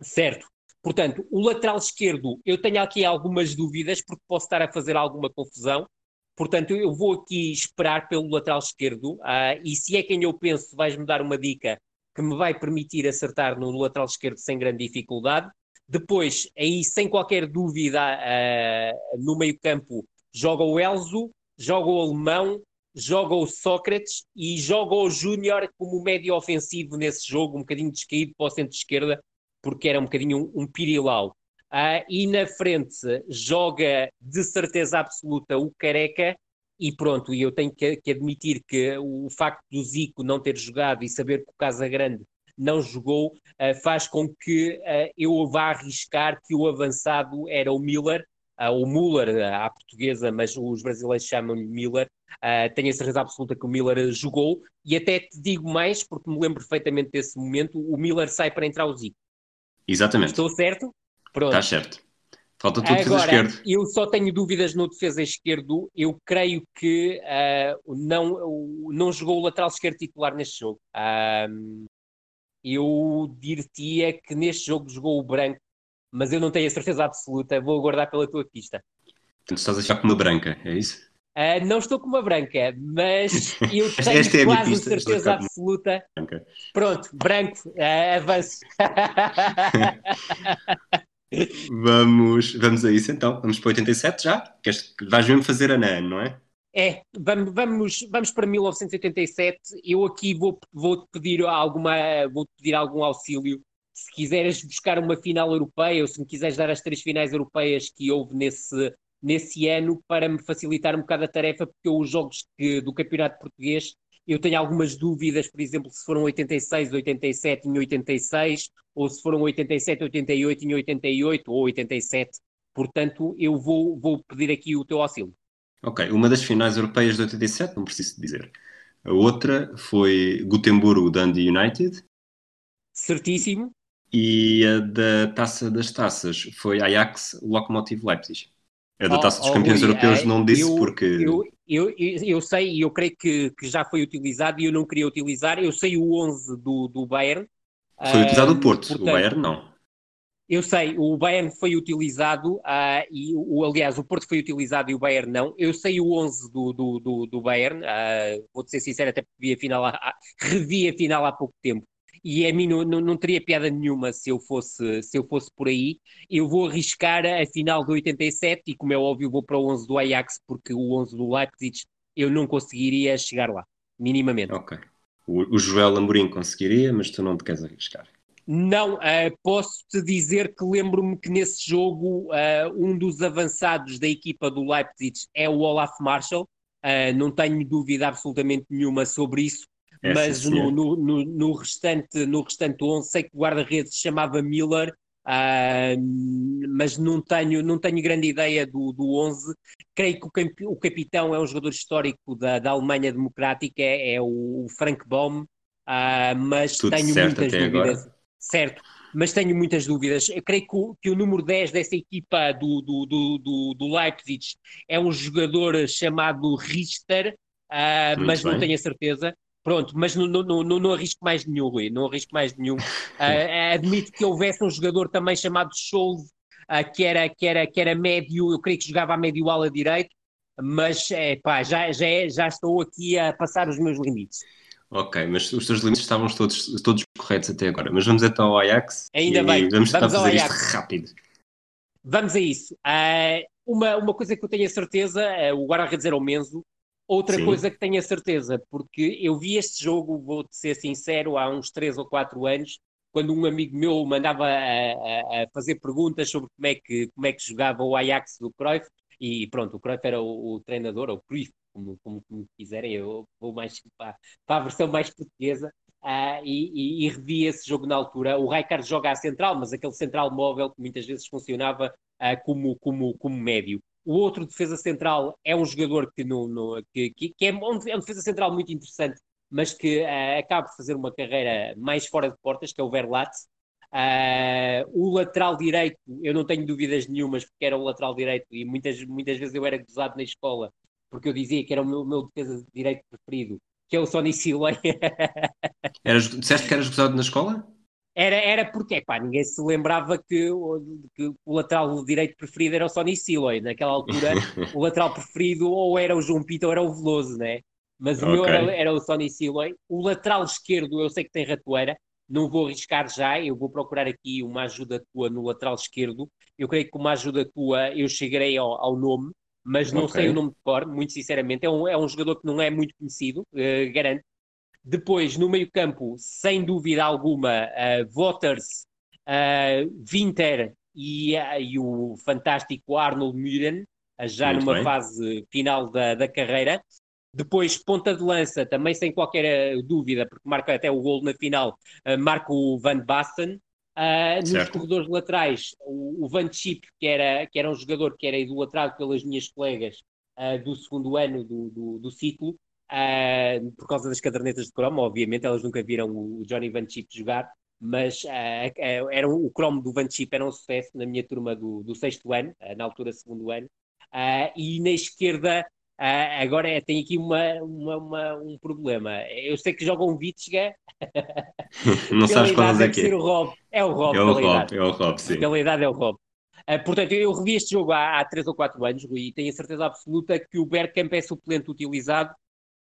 Certo. Portanto, o lateral esquerdo, eu tenho aqui algumas dúvidas, porque posso estar a fazer alguma confusão. Portanto, eu vou aqui esperar pelo lateral esquerdo, uh, e se é quem eu penso, vais-me dar uma dica que me vai permitir acertar no lateral esquerdo sem grande dificuldade. Depois, aí sem qualquer dúvida, uh, no meio-campo, joga o Elzo, joga o Alemão, joga o Sócrates e joga o Júnior como médio ofensivo nesse jogo, um bocadinho descaído para o centro-esquerda, porque era um bocadinho um, um pirilau. Uh, e na frente joga de certeza absoluta o Careca e pronto, e eu tenho que, que, admitir que o facto do Zico não ter jogado e saber que o Casa Grande não jogou uh, faz com que uh, eu vá arriscar que o avançado era o Miller, uh, o Müller à portuguesa, mas os brasileiros chamam-lhe Miller. tenho a certeza absoluta que o Miller jogou e até te digo mais, porque me lembro perfeitamente desse momento, o Miller sai para entrar o Zico. Exatamente. Estou certo? Pronto. Está certo. Falta tudo defesa esquerdo. Eu só tenho dúvidas no defesa esquerdo. Eu creio que uh, não, não jogou o lateral esquerdo titular neste jogo. Uh, eu diria que neste jogo jogou o branco, mas eu não tenho a certeza absoluta. Vou aguardar pela tua pista. Portanto, estás a achar com uma branca, é isso? Uh, não estou com uma branca, mas eu tenho Esta é quase certeza absoluta. Branca. Pronto, branco, uh, avanço. vamos, vamos a isso então. Vamos para 87 já? Queres, vais mesmo fazer a NAN, não é? É, vamos, vamos, vamos para 1987. Eu aqui vou, vou pedir alguma, vou pedir algum auxílio. Se quiseres buscar uma final europeia ou se me quiseres dar as três finais europeias que houve nesse, nesse ano para me facilitar um bocado a tarefa, porque eu, os jogos que, do Campeonato Português eu tenho algumas dúvidas, por exemplo, se foram 86, 87 em 86, ou se foram 87, 88 em 88 ou 87. Portanto, eu vou, vou pedir aqui o teu auxílio. Ok, uma das finais europeias de 87, não preciso dizer. A outra foi Gutemburgo Dundee United. Certíssimo. E a da Taça das Taças foi Ajax Lokomotiv Leipzig. É da Taça oh, dos Campeões oh, Europeus, é, não disse eu, porque. Eu, eu, eu, sei e eu creio que, que já foi utilizado e eu não queria utilizar. Eu sei o 11 do, do Bayern. Foi utilizado o Porto, portanto, o Bayern não. Eu sei, o Bayern foi utilizado uh, e, o, aliás, o Porto foi utilizado e o Bayern não. Eu sei o 11 do, do, do, do Bayern, uh, vou-te ser sincero, até porque vi a final, há, revi a final há pouco tempo e a mim não, não, não, teria piada nenhuma se eu fosse se eu fosse por aí. Eu vou arriscar a final do 87 e, como é óbvio, vou para o 11 do Ajax, porque o 11 do Leipzig eu não conseguiria chegar lá, minimamente. Ok. O, o Joel Amorim conseguiria, mas tu não te queres arriscar. Não, uh, posso-te dizer que lembro-me que nesse jogo uh, um dos avançados da equipa do Leipzig é o Olaf Marshall. Uh, não tenho dúvida absolutamente nenhuma sobre isso. É, mas no, no, no, no, restante, no restante 11 sei que o guarda-redes se chamava Miller, uh, mas não tenho, não tenho grande ideia do, do 11. Creio que o, camp, o capitão é um jogador histórico da, da Alemanha Democrática, é, é o Frank Baum, uh, mas Tudo tenho muitas dúvidas. Agora. Certo, mas tenho muitas dúvidas. Eu creio que o, que o número 10 dessa equipa do, do, do, do, do Leipzig é um jogador chamado Richter, uh, mas bem. não tenho a certeza. Pronto, mas não, não, não, não arrisco mais nenhum, Rui, não arrisco mais nenhum. Uh, admito que houvesse um jogador também chamado Scholz, uh, que, era, que, era, que era médio, eu creio que jogava a médio ala direito, mas é, pá, já, já, é, já estou aqui a passar os meus limites. Ok, mas os teus limites estavam todos, todos corretos até agora. Mas vamos então ao Ajax. Ainda bem. Vamos vamos fazer isto rápido. Vamos a isso. Uh, uma, uma coisa que eu tenho a certeza, uh, o guarda-redes era o Menzo, Outra Sim. coisa que tenho a certeza, porque eu vi este jogo, vou-te ser sincero, há uns 3 ou 4 anos, quando um amigo meu mandava a, a, a, fazer perguntas sobre como é, que, como é que jogava o Ajax do Cruyff, e pronto, o Cruyff era o, o treinador, ou o Cruyff, como, como, como, quiserem, eu vou mais para, para a versão mais portuguesa, uh, e, e, e, revi esse jogo na altura. O Rijkaard joga à central, mas aquele central móvel que muitas vezes funcionava uh, como, como, como médio. O outro defesa central é um jogador que, no, no que, que, que, é um defesa central muito interessante, mas que uh, acaba de fazer uma carreira mais fora de portas, que é o Verlat. Uh, o lateral direito, eu não tenho dúvidas nenhumas, porque era o lateral direito e muitas, muitas vezes eu era gozado na escola, porque eu dizia que era o meu, meu defesa de direito preferido, que é o Sonny. Eras, disseste que eras gozado na escola? Era, era porque, pá, ninguém se lembrava que, que o lateral direito preferido era o Sonny Silway. Naquela altura, o lateral preferido ou era o João Pito ou era o Veloso, né? Mas o okay. meu era, era o Sonny Silway. O lateral esquerdo, eu sei que tem ratoeira, não vou arriscar já, eu vou procurar aqui uma ajuda tua no lateral esquerdo. Eu creio que uma ajuda tua eu chegarei ao, ao nome, mas não okay. sei o nome de cor, muito sinceramente. É um, é um jogador que não é muito conhecido, uh, garanto. Depois, no meio-campo, sem dúvida alguma, uh, Waters, uh, Winter e, uh, e, o fantástico Arnold Müren, já muito numa bem. fase final da, da carreira. Depois, ponta de lança, também sem qualquer eh, dúvida, porque marca até o gol na final, uh, marca o Van Basten. Uh, nos corredores laterais, o, o Van Chip, que era, que era um jogador que era idolatrado pelas minhas colegas uh, do segundo ano do, do, do ciclo, uh, por causa das cadernetas de cromo, obviamente, elas nunca viram o Johnny Van Chip jogar, mas era um, o cromo do Van Chip era um sucesso na minha turma do, do sexto ano, na altura segundo ano, e na esquerda ah, agora é, tem aqui uma, uma, uma, um problema. Eu sei que joga um Vitsga. Não sabes qual é que é. O Rob. É o Rob. É o Rob, é o Rob, sim. Pela idade é o Rob. Uh, portanto, eu revi este jogo há, há 3 ou 4 anos, Rui, e tenho a certeza absoluta que o Bergkamp é suplente utilizado.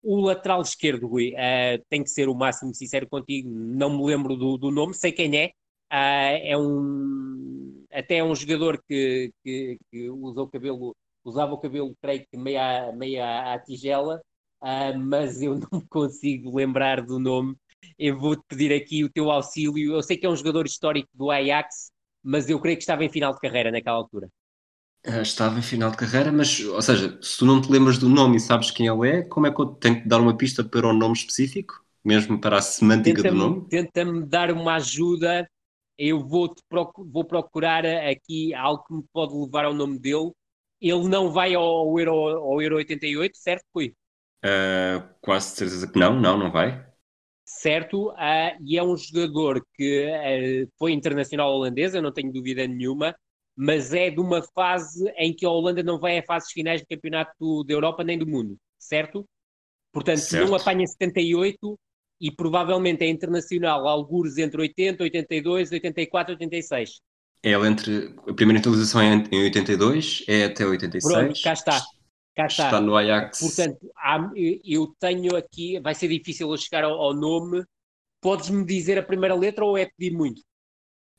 O lateral esquerdo, Rui, uh, tem que ser o máximo sincero contigo, não me lembro do, do nome, sei quem é. Uh, é um. Até é um jogador que, que, que o cabelo usava o cabelo, creio que meia, meia à tigela, uh, mas eu não consigo lembrar do nome. Eu vou-te pedir aqui o teu auxílio. Eu sei que é um jogador histórico do Ajax, mas eu creio que estava em final de carreira naquela altura. Uh, estava em final de carreira, mas, ou seja, se tu não te lembras do nome e sabes quem ele é, como é que eu tenho que dar uma pista para o nome específico? Mesmo para a semântica do nome? Tenta-me dar uma ajuda. Eu vou, proc vou procurar aqui algo que me pode levar ao nome dele ele não vai ao Euro, ao Euro 88, certo, Rui? Uh, quase certeza que não, não, não vai. Certo, uh, e é um jogador que foi internacional holandês, eu não tenho dúvida nenhuma, mas é de uma fase em que a Holanda não vai a fases finais do campeonato da Europa nem do mundo, certo? Portanto, certo. não apanha 78 e provavelmente é internacional algures entre 80, 82, 84, 86. É ela entre. A primeira atualização é em 82, é até 86. Pronto, cá está. Cá está. está no Ajax. Portanto, há, eu tenho aqui. Vai ser difícil eu chegar ao, ao nome. Podes-me dizer a primeira letra ou é pedir muito?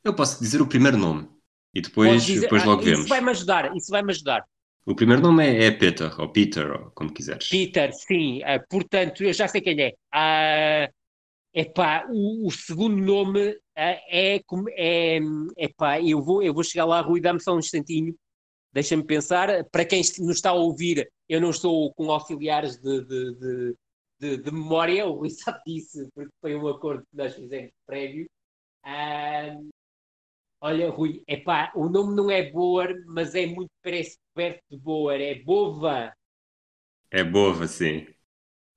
Eu posso dizer o primeiro nome e depois, dizer, depois logo ah, vemos. Isso vai-me ajudar, isso vai-me ajudar. O primeiro nome é, é, Peter, ou Peter, ou como quiseres. Peter, sim. Uh, portanto, eu já sei quem é. Uh, Epá, o, o segundo nome é, como é, epá, eu vou, eu vou chegar lá, Rui, dá-me só um instantinho, deixa-me pensar. Para quem nos está a ouvir, eu não estou com auxiliares de, de, de, de, de memória, o Rui sabe disso, porque foi um acordo que nós fizemos prévio. Ah, olha, Rui, epá, o nome não é Boer, mas é muito parece perto de Boer, é Bova. É Bova, sim.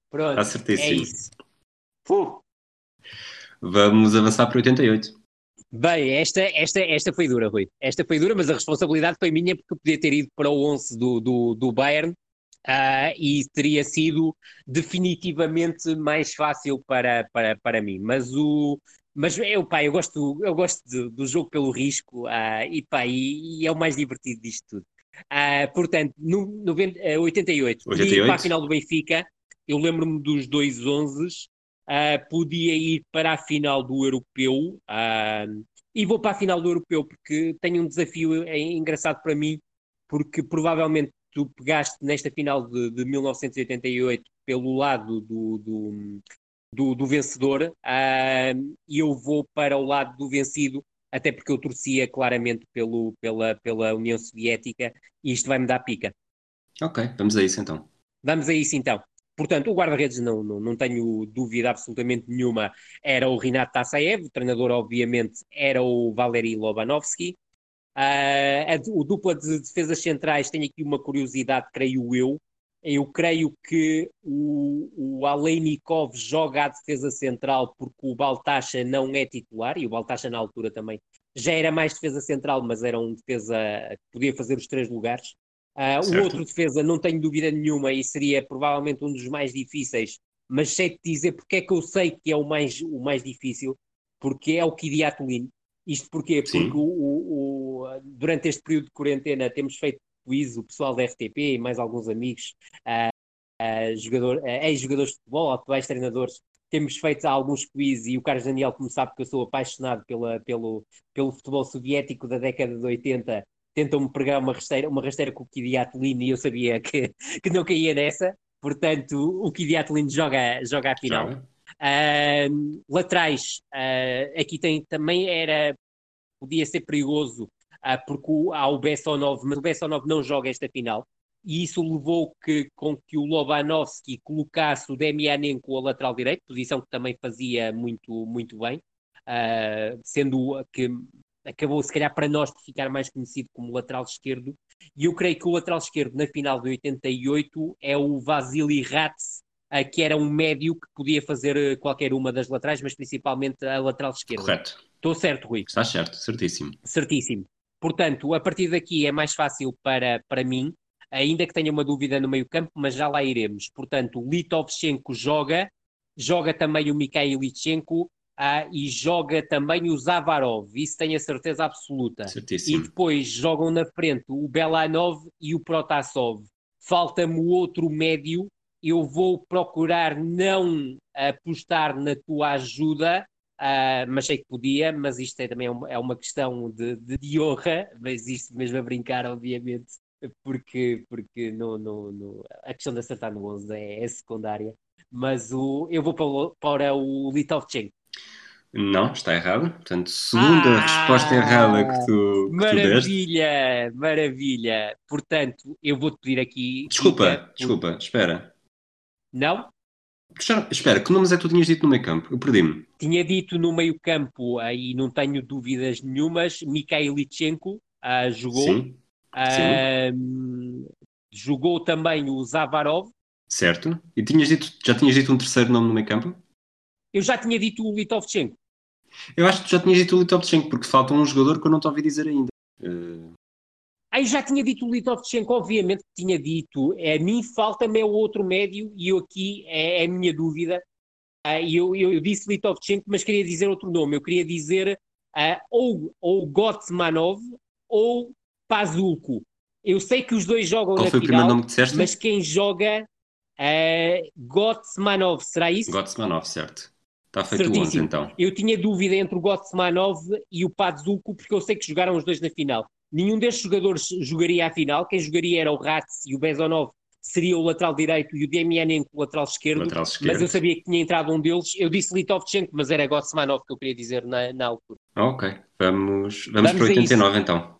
Pronto, é isso. Uh. Vamos avançar para 88. Bem, esta, esta, esta foi dura, Rui. Esta foi dura, mas a responsabilidade foi minha porque eu podia ter ido para o 11 do, do, do Bayern uh, e teria sido definitivamente mais fácil para, para, para mim. Mas o, mas eu, pá, eu gosto, eu gosto de, do jogo pelo risco uh, e, pá, e, e, é o mais divertido disto tudo. Uh, portanto, no, no, 88, 88. para a final do Benfica, eu lembro-me dos dois 11 uh, podia ir para a final do Europeu. E vou para a final do Europeu porque tenho um desafio engraçado para mim, porque provavelmente tu pegaste nesta final de, de 1988 pelo lado do, do, do, do vencedor uh, e eu vou para o lado do vencido, até porque eu torcia claramente pelo, pela, pela União Soviética e isto vai-me dar pica. Ok, vamos a isso então. Vamos a isso então. Portanto, o guarda-redes, não, não, não tenho dúvida absolutamente nenhuma, era o Renato Tassaev, o treinador, obviamente, era o Valery Lobanovski. Uh, o dupla de defesas centrais tem aqui uma curiosidade, creio eu. eu creio que o, o Aleinikov joga à defesa central porque o Baltacha não é titular, e o Baltacha na altura também já era mais defesa central, mas era um defesa que podia fazer os três lugares. Uh, o outro defesa, não tenho dúvida nenhuma, e seria provavelmente um dos mais difíceis, mas sei te dizer porque é que eu sei que é o mais, o mais difícil, porque é o Kidiatulino. Isto porquê? Porque o, o, o, durante este período de quarentena temos feito quiz, o pessoal da FTP e mais alguns amigos, uh, uh, jogador, uh, ex-jogadores de futebol, atuais treinadores, temos feito alguns quiz e o Carlos Daniel, como sabe que eu sou apaixonado pela, pelo, pelo futebol soviético da década de 80, tentam-me pregar uma rasteira, uma rasteira com o Kidiatulino e eu sabia que, que não caía nessa, portanto o Kidiatulino joga, joga a final. Uh, laterais, uh, aqui tem também era, podia ser perigoso, uh, porque há o Bessonov, mas o Bessonov não joga esta final, e isso levou que, com que o Lobanovski colocasse o Demianenko a lateral direito, posição que também fazia muito, muito bem, sendo que acabou, se calhar, para nós, por ficar mais conhecido como lateral esquerdo. E eu creio que o lateral esquerdo na final de 88 é o Vasily Ratz, que era um médio que podia fazer uh, qualquer uma das laterais, mas principalmente a lateral esquerda. Correto. Estou certo, Rui? Está certo, certíssimo. Certíssimo. Portanto, a partir daqui é mais fácil para, para mim, ainda que tenha uma dúvida no meio campo, mas já lá iremos. Portanto, o Litovchenko joga, joga também o Mikhail Lichenko, ah, e joga também o Zavarov, isso tenho a certeza absoluta. Certíssimo. E depois jogam na frente o Belanov e o Protasov. Falta-me outro médio, eu vou procurar não apostar na tua ajuda, uh, mas sei que podia, mas isto é também uma, é uma questão de, de, de, honra, mas isto mesmo a brincar, obviamente, porque, porque no, no, no a questão de acertar no 11 é, é secundária. Mas o, eu vou para o, para o Litovchenko. Não, está errado. Portanto, segunda ah, resposta errada que tu, que maravilha, tu maravilha. Portanto, eu vou-te pedir aqui. Desculpa, dica, desculpa, espera. Não? Já, espera, que nomes é que tu tinhas dito no meio campo? Eu perdi-me. Tinha dito no meio campo, aí não tenho dúvidas nenhumas, Mikhail Lichenko uh, jogou. Sim. Uh, jogou também o Zavarov. Certo. E tinhas dito, já tinhas dito um terceiro nome no meio campo? Eu já tinha dito o Litovchenko. Eu acho que tu já tinhas dito o Litovchenko, porque falta um jogador que eu não te ouvi dizer ainda. Uh... Ah, eu já tinha dito o Litovchenko, obviamente que tinha dito. É, a mim falta-me o outro médio e eu aqui é, é a minha dúvida. Uh, eu, eu, eu, disse Litovchenko, mas queria dizer outro nome. Eu queria dizer uh, ou, ou Gotsmanov ou Pazulko. Eu sei que os dois jogam Qual na foi final, o primeiro nome que disseste? mas quem joga é Gotsmanov, será isso? Gotsmanov, certo. Está feito Certíssimo. 11 então. Eu tinha dúvida entre o Gotsmanov e o Padzulko, porque eu sei que jogaram os dois na final. Nenhum destes jogadores jogaria a final. Quem jogaria era o Ratz e o Bezonov seria o lateral direito e o Demianenko o lateral esquerdo, lateral esquerdo. Mas eu sabia que tinha entrado um deles. Eu disse Litovchenko, mas era Gotsmanov que eu queria dizer na, na altura. Ok, vamos, vamos, vamos para 89 então.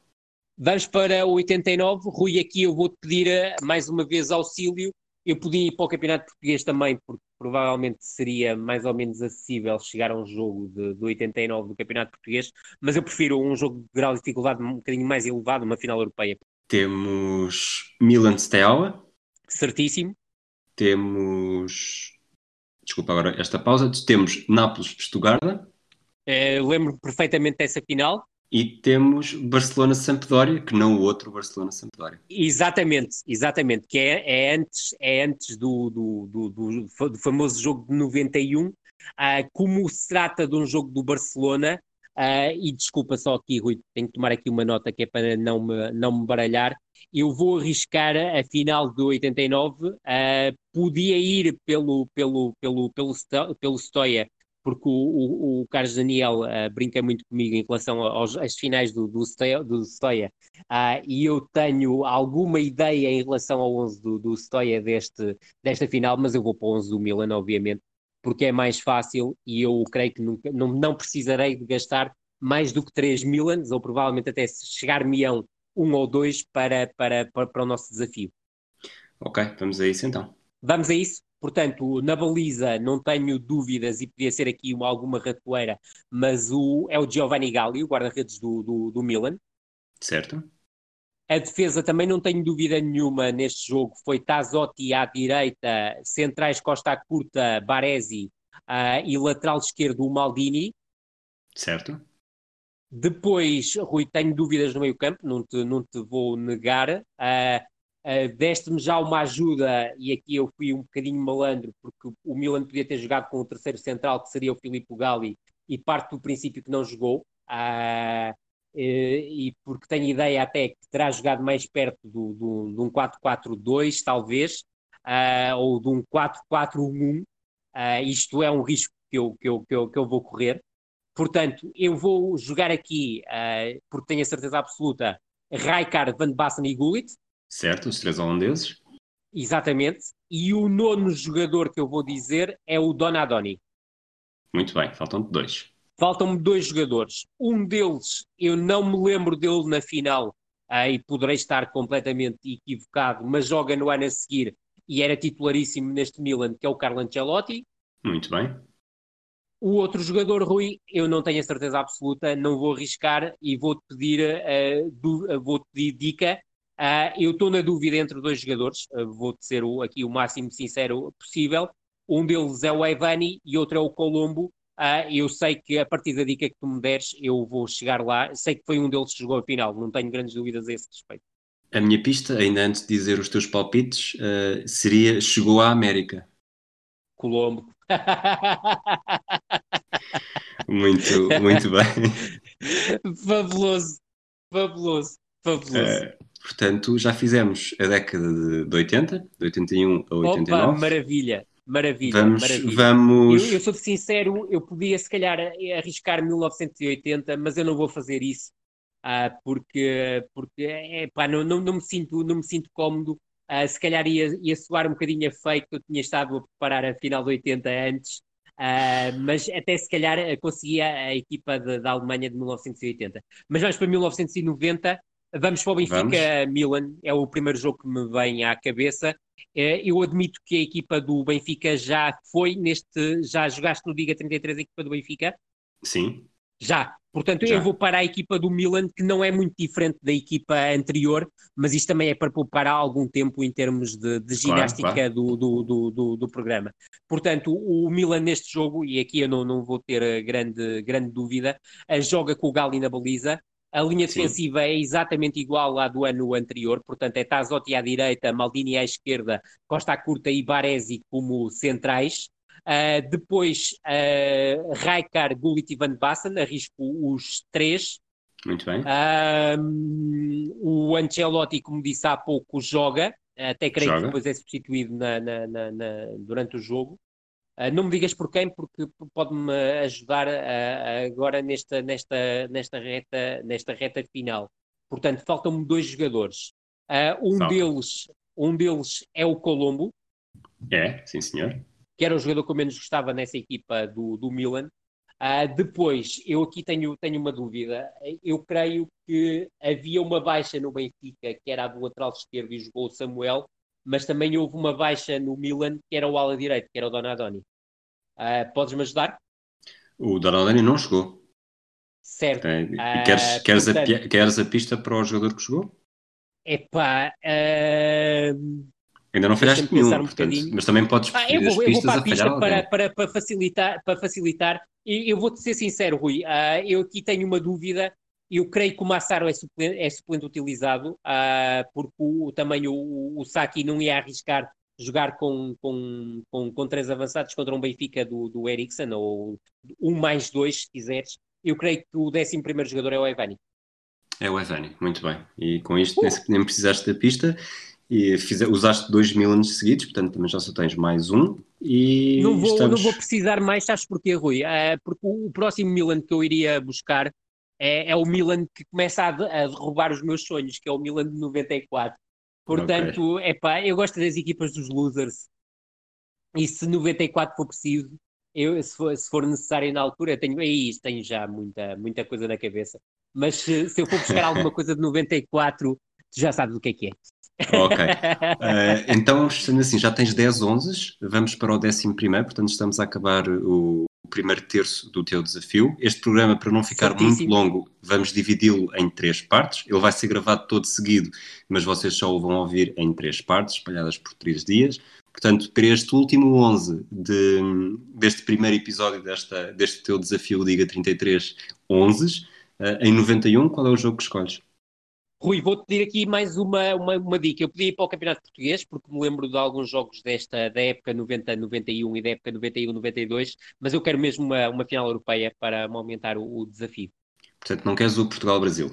Vamos para o 89. Rui, aqui eu vou-te pedir eh, mais uma vez auxílio eu podia ir para o Campeonato Português também, porque provavelmente seria mais ou menos acessível chegar a um jogo de, de 89 do Campeonato Português, mas eu prefiro um jogo de grau de dificuldade um bocadinho mais elevado, uma final europeia. Temos Milan Steaua. Certíssimo. Temos. Desculpa agora esta pausa. Temos Nápoles Stuttgart. É, lembro perfeitamente dessa final. E temos Barcelona-Sampdoria, que não o outro Barcelona-Sampdoria. Exatamente, exatamente, que é, é antes, é antes do, do, do, do, famoso jogo de 91, uh, ah, como se trata de um jogo do Barcelona, uh, e desculpa só aqui, Rui, tenho que tomar aqui uma nota que é para não me, não me baralhar, eu vou arriscar a final de 89, uh, podia ir pelo, pelo, pelo, pelo, pelo Stoia porque o, o, o Carlos Daniel uh, brinca muito comigo em relação aos, às finais do, do, Stoia, do Stoia uh, e eu tenho alguma ideia em relação ao 11 do, do Stoia deste, desta final, mas eu vou para o 11 do Milan, obviamente, porque é mais fácil e eu creio que nunca, não, não precisarei de gastar mais do que 3 Milans, ou provavelmente até chegar-me-ão um ou dois para, para, para, para o nosso desafio. Ok, vamos a isso então. Vamos a isso? Portanto, na baliza não tenho dúvidas e podia ser aqui uma, alguma ratoeira, mas o, é o Giovanni Galli, o guarda-redes do, do, do, Milan. Certo. A defesa também não tenho dúvida nenhuma neste jogo. Foi Tazotti à direita, centrais Costa Curta, Baresi uh, e lateral esquerdo o Maldini. Certo. Depois, Rui, tenho dúvidas no meio campo, não te, não te vou negar. Uh, uh, Deste-me já uma ajuda e aqui eu fui um bocadinho malandro porque o Milan podia ter jogado com o terceiro central, que seria o Filippo Galli, e parte do princípio que não jogou. Uh, e porque tenho ideia até que terá jogado mais perto do, do, de um 4-4-2, talvez, ou de um 4-4-1. isto é um risco que eu, que eu, que eu, que eu vou correr. Portanto, eu vou jogar aqui, uh, porque tenho a certeza absoluta, Rijkaard, Van Basten e Gullit. Certo, os três holandeses. Exatamente. E o nono jogador que eu vou dizer é o Donadoni. Muito bem, faltam dois. Faltam-me dois jogadores. Um deles, eu não me lembro dele na final, uh, e poderei estar completamente equivocado, mas joga no ano a seguir e era titularíssimo neste Milan, que é o Carlo Ancelotti. Muito bem. O outro jogador, Rui, eu não tenho a certeza absoluta, não vou arriscar e vou-te pedir, uh, uh, vou pedir dica. Uh, eu estou na dúvida entre dois jogadores, vou-te ser o, aqui o máximo sincero possível. Um deles é o Evani e outro é o Colombo. eu sei que a partir da dica que tu me deres, eu vou chegar lá. Sei que foi um deles que jogou a final, não tenho grandes dúvidas a esse respeito. A minha pista, ainda antes de dizer os teus palpites, seria chegou à América. Colombo. muito, muito bem. Fabuloso, fabuloso, fabuloso. Portanto, já fizemos a década de 80, de 81 a 89. Opa, maravilha, maravilha. Vamos. Maravilha. vamos... Eu, eu sou sincero, eu podia se calhar arriscar 1980, mas eu não vou fazer isso. Uh, porque porque é, pá, não, não, não, me sinto, não me sinto cómodo Uh, se calhar ia, ia soar um bocadinho a fake, eu tinha estado a preparar a final de 80 antes, uh, mas até se calhar conseguia a equipa da Alemanha de 1980. Mas vamos para 1990, vamos para o Benfica-Milan, é o primeiro jogo que me vem à cabeça. Uh, eu admito que a equipa do Benfica já foi neste, já jogaste no Liga 33 a equipa do Benfica? Sim. Já. Portanto, Já. eu vou para a equipa do Milan, que não é muito diferente da equipa anterior, mas isto também é para poupar algum tempo em termos de, de ginástica claro, claro. Do, do, do, do, programa. Portanto, o Milan neste jogo, e aqui eu não, não vou ter grande, grande dúvida, joga com o Gali na baliza. A linha defensiva Sim. é exatamente igual à do ano anterior, portanto é Tazotti à direita, Maldini à esquerda, Costa Curta e Baresi como centrais. Uh, depois, uh, Raikar, Gullit e Van Bassen, arrisco os três. Muito bem. Uh, o Ancelotti, como disse há pouco, joga. Até creio joga. que depois é substituído na, na, na, durante o jogo. Uh, não me digas por quem, porque pode-me ajudar agora nesta, nesta, nesta, reta, nesta reta final. Portanto, faltam-me dois jogadores. um, deles, um deles é o Colombo. É, sim senhor que era o jogador que eu menos gostava nessa equipa do, do Milan. Uh, depois, eu aqui tenho, tenho uma dúvida. Eu creio que havia uma baixa no Benfica, que era a do lateral esquerdo e jogou o Samuel, mas também houve uma baixa no Milan, que era o ala direito, que era o Donadoni. Uh, Podes-me ajudar? O Donadoni não jogou. Certo. É, uh, queres, queres, portanto, a, queres a pista para o jogador que jogou? Epá, uh, Ainda não falhaste nenhum, um portanto, mas também podes ah, eu vou, eu vou para a pista para, para, para, facilitar, para facilitar. E eu vou-te ser sincero, Rui, uh, eu aqui tenho uma dúvida. Eu creio que o Massaro é suplente, é suplente utilizado, uh, porque o, também o, o Saki não ia arriscar jogar com, com, com, com três avançados contra um Benfica do, do Eriksen, ou um mais dois, se quiseres. Eu creio que o décimo primeiro jogador é o Evani. É o Evani, muito bem. E com isto uh. nem precisaste da pista e fiz, usaste dois Milans seguidos, portanto também já só tens mais um. E não vou, estamos... não vou precisar mais, sabes porquê, Rui? Uh, porque o, o, próximo Milan que eu iria buscar é, é o Milan que começa a, a, derrubar os meus sonhos, que é o Milan de 94. Portanto, okay. epá, eu gosto das equipas dos losers. E se 94 for preciso, eu, se, for, se for necessário na altura, eu tenho, aí, tenho já muita, muita coisa na cabeça. Mas se, se eu for buscar alguma coisa de 94, tu já sabes o que é que é. Ok. Uh, então, sendo assim, já tens 10 11, vamos para o 11 primeiro, portanto estamos a acabar o, primeiro terço do teu desafio. Este programa, para não ficar Certíssimo. muito longo, vamos dividi-lo em três partes. Ele vai ser gravado todo seguido, mas vocês só o vão ouvir em três partes, espalhadas por três dias. Portanto, para este último 11 de, deste primeiro episódio desta, deste teu desafio Liga 33 11, uh, em 91, qual é o jogo que escolhes? Rui, vou-te pedir aqui mais uma, uma, uma, dica. Eu podia ir para o Campeonato Português, porque me lembro de alguns jogos desta, da época 90-91 e da época 91-92, mas eu quero mesmo uma, uma final europeia para me aumentar o, o desafio. Portanto, não queres o Portugal-Brasil?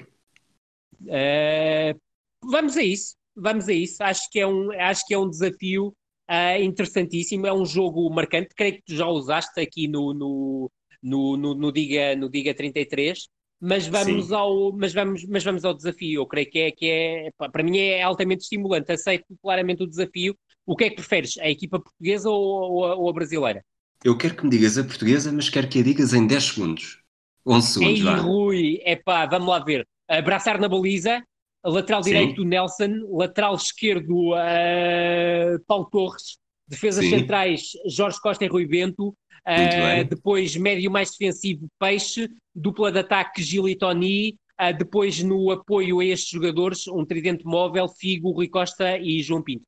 Uh, vamos a isso, vamos a isso. Acho que é um, acho que é um desafio uh, interessantíssimo, é um jogo marcante. Creio que tu já usaste aqui no, no, no, no, no Diga, no Diga 33 mas vamos ao mas vamos mas vamos ao desafio eu creio que é que é para mim é altamente estimulante. Aceito claramente o desafio. O que é que preferes a equipa portuguesa ou, ou, ou a brasileira? Eu quero que me digas a portuguesa mas quero que a digas em 10 segundos. 11 segundos Ei, vá. Rui é pá vamos lá ver. Abraçar na baliza lateral Sim. direito Nelson. Lateral esquerdo uh, Paulo Torres. Defesas Sim. centrais Jorge Costa e Rui Bento Uh, depois, médio mais defensivo, Peixe. Dupla de ataque, Gil e Tony. Uh, depois, no apoio a estes jogadores, um tridente móvel, Figo, Rui Costa e João Pinto.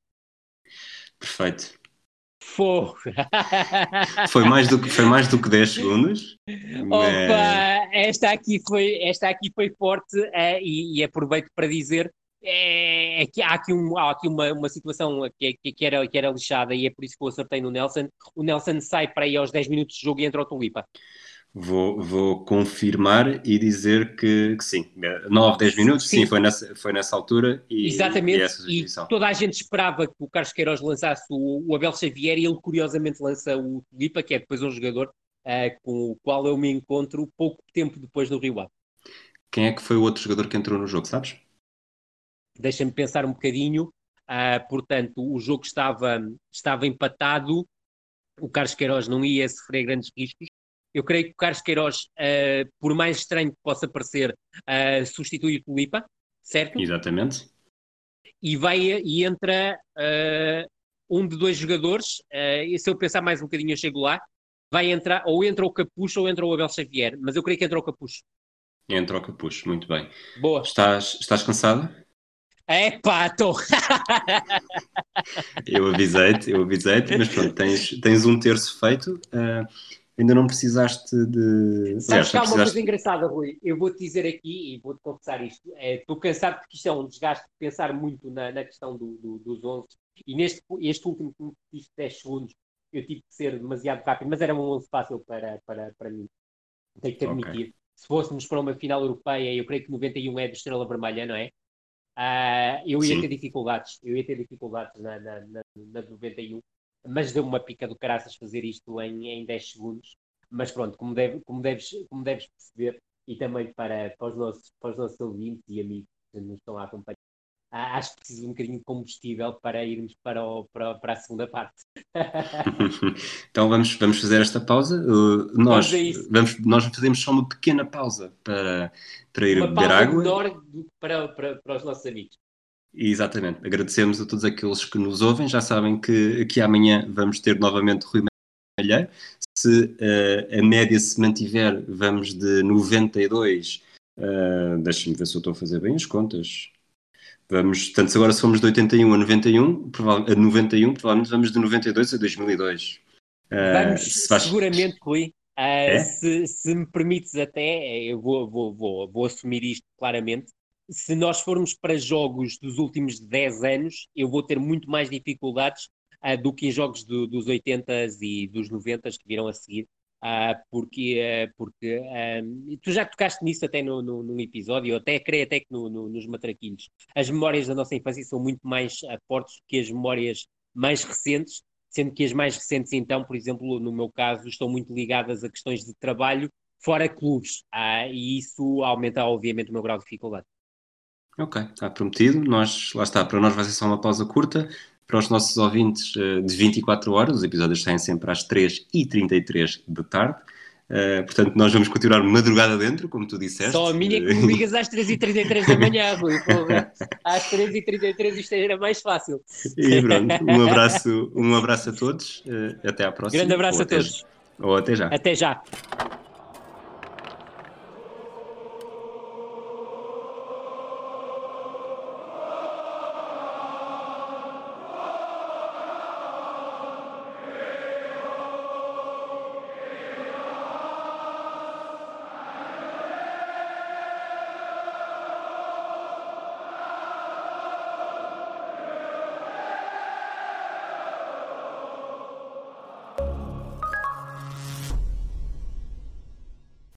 Perfeito. Foi. foi, mais do que, foi mais do que 10 segundos. Opa, esta aqui foi, esta aqui foi forte uh, e, e aproveito para dizer é, é, que há aqui, um, há aqui uma, uma situação que, que, que, era, que era lixada e é por isso que eu acertei no Nelson. O Nelson sai para aí aos 10 minutos de jogo e entra o Tulipa. Vou, vou confirmar e dizer que, que sim, 9, 10 minutos, sim, sim, foi, nessa, foi nessa altura. E, Exatamente, e, e, toda a gente esperava que o Carlos Queiroz lançasse o, o Abel Xavier e ele curiosamente lança o Tulipa, que é depois um jogador uh, com o qual eu me encontro pouco tempo depois do Rio Ave. Quem é que foi o outro jogador que entrou no jogo, sabes? Deixa-me pensar um bocadinho. Uh, portanto, o jogo estava, estava empatado, o Carlos Queiroz não ia sofrer grandes riscos. Eu creio que o Carlos Queiroz, uh, por mais estranho que possa parecer, uh, substitui o Tulipa, certo? Exatamente. E vai e entra um de dois jogadores, e se eu pensar mais um bocadinho, eu chego lá. Vai entrar, ou entra o Capucho ou entra o Abel Xavier, mas eu creio que entra o Capucho. Entra o Capucho, muito bem. Boa. Estás, estás cansado? É pato! eu avisei-te, eu avisei-te, mas pronto, tens, tens um terço feito. Uh, ainda não precisaste de. Sabes que há uma coisa engraçada, Rui. Eu vou-te dizer aqui e vou-te confessar isto. É, estou cansado porque isto é um desgaste de pensar muito na, na questão do, do, dos 11. E neste este último que me 10 segundos, eu tive que ser demasiado rápido, mas era um 11 fácil para, para, para mim. Tenho que admitir. Okay. Se fôssemos para uma final europeia, eu creio que 91 é do Estrela Vermelha, não é? Uh, eu ia Sim. ter dificuldades, eu ia ter dificuldades na, na, na, na 91, mas deu-me uma pica do caraças fazer isto em, em 10 segundos. Mas pronto, como, deve, como, deves, como deves perceber, e também para, para, os nossos, para os nossos ouvintes e amigos que nos estão a acompanhar, acho que preciso de um bocadinho de combustível para irmos para, o, para, para a segunda parte. então vamos, vamos fazer esta pausa. Uh, nós, vamos, nós fazemos só uma pequena pausa para, para ir uma beber água. menor para, para, para os nossos amigos. Exatamente. Agradecemos a todos aqueles que nos ouvem. Já sabem que, que amanhã vamos ter novamente Rui Malheiro. Se uh, a média se mantiver, vamos de 92. Uh, Deixa-me ver se eu estou a fazer bem as contas. Vamos, portanto, se agora somos de 81 a 91, a 91, provavelmente vamos de 92 a 2002. Ah, vamos uh, seguramente, Rui. Uh, é? se, se, me permites até, eu vou, vou, vou, vou assumir isto claramente, se nós formos para jogos dos últimos 10 anos, eu vou ter muito mais dificuldades uh, do que em jogos do, dos 80s e dos 90s que virão a seguir, Uh, porque, uh, porque uh, tu já tocaste nisso até no, no, num episódio, até creio até que no, no, nos matraquilhos. As memórias da nossa infância são muito mais fortes que as memórias mais recentes, sendo que as mais recentes, então, por exemplo, no meu caso, estão muito ligadas a questões de trabalho fora clubes, e isso aumenta, obviamente, o meu grau de dificuldade. Ok, está prometido. Nós, lá está, para nós vai ser só uma pausa curta para os nossos ouvintes uh, de 24 horas, os episódios saem sempre às 3h33 da tarde. Uh, portanto, nós vamos continuar madrugada dentro, como tu disseste. Só a minha que me ligas às 3h33 da manhã, Rui. às 3h33 isto era mais fácil. E pronto, um abraço, um abraço a todos. Uh, até à próxima. Grande abraço a todos. Ou até já. Até já.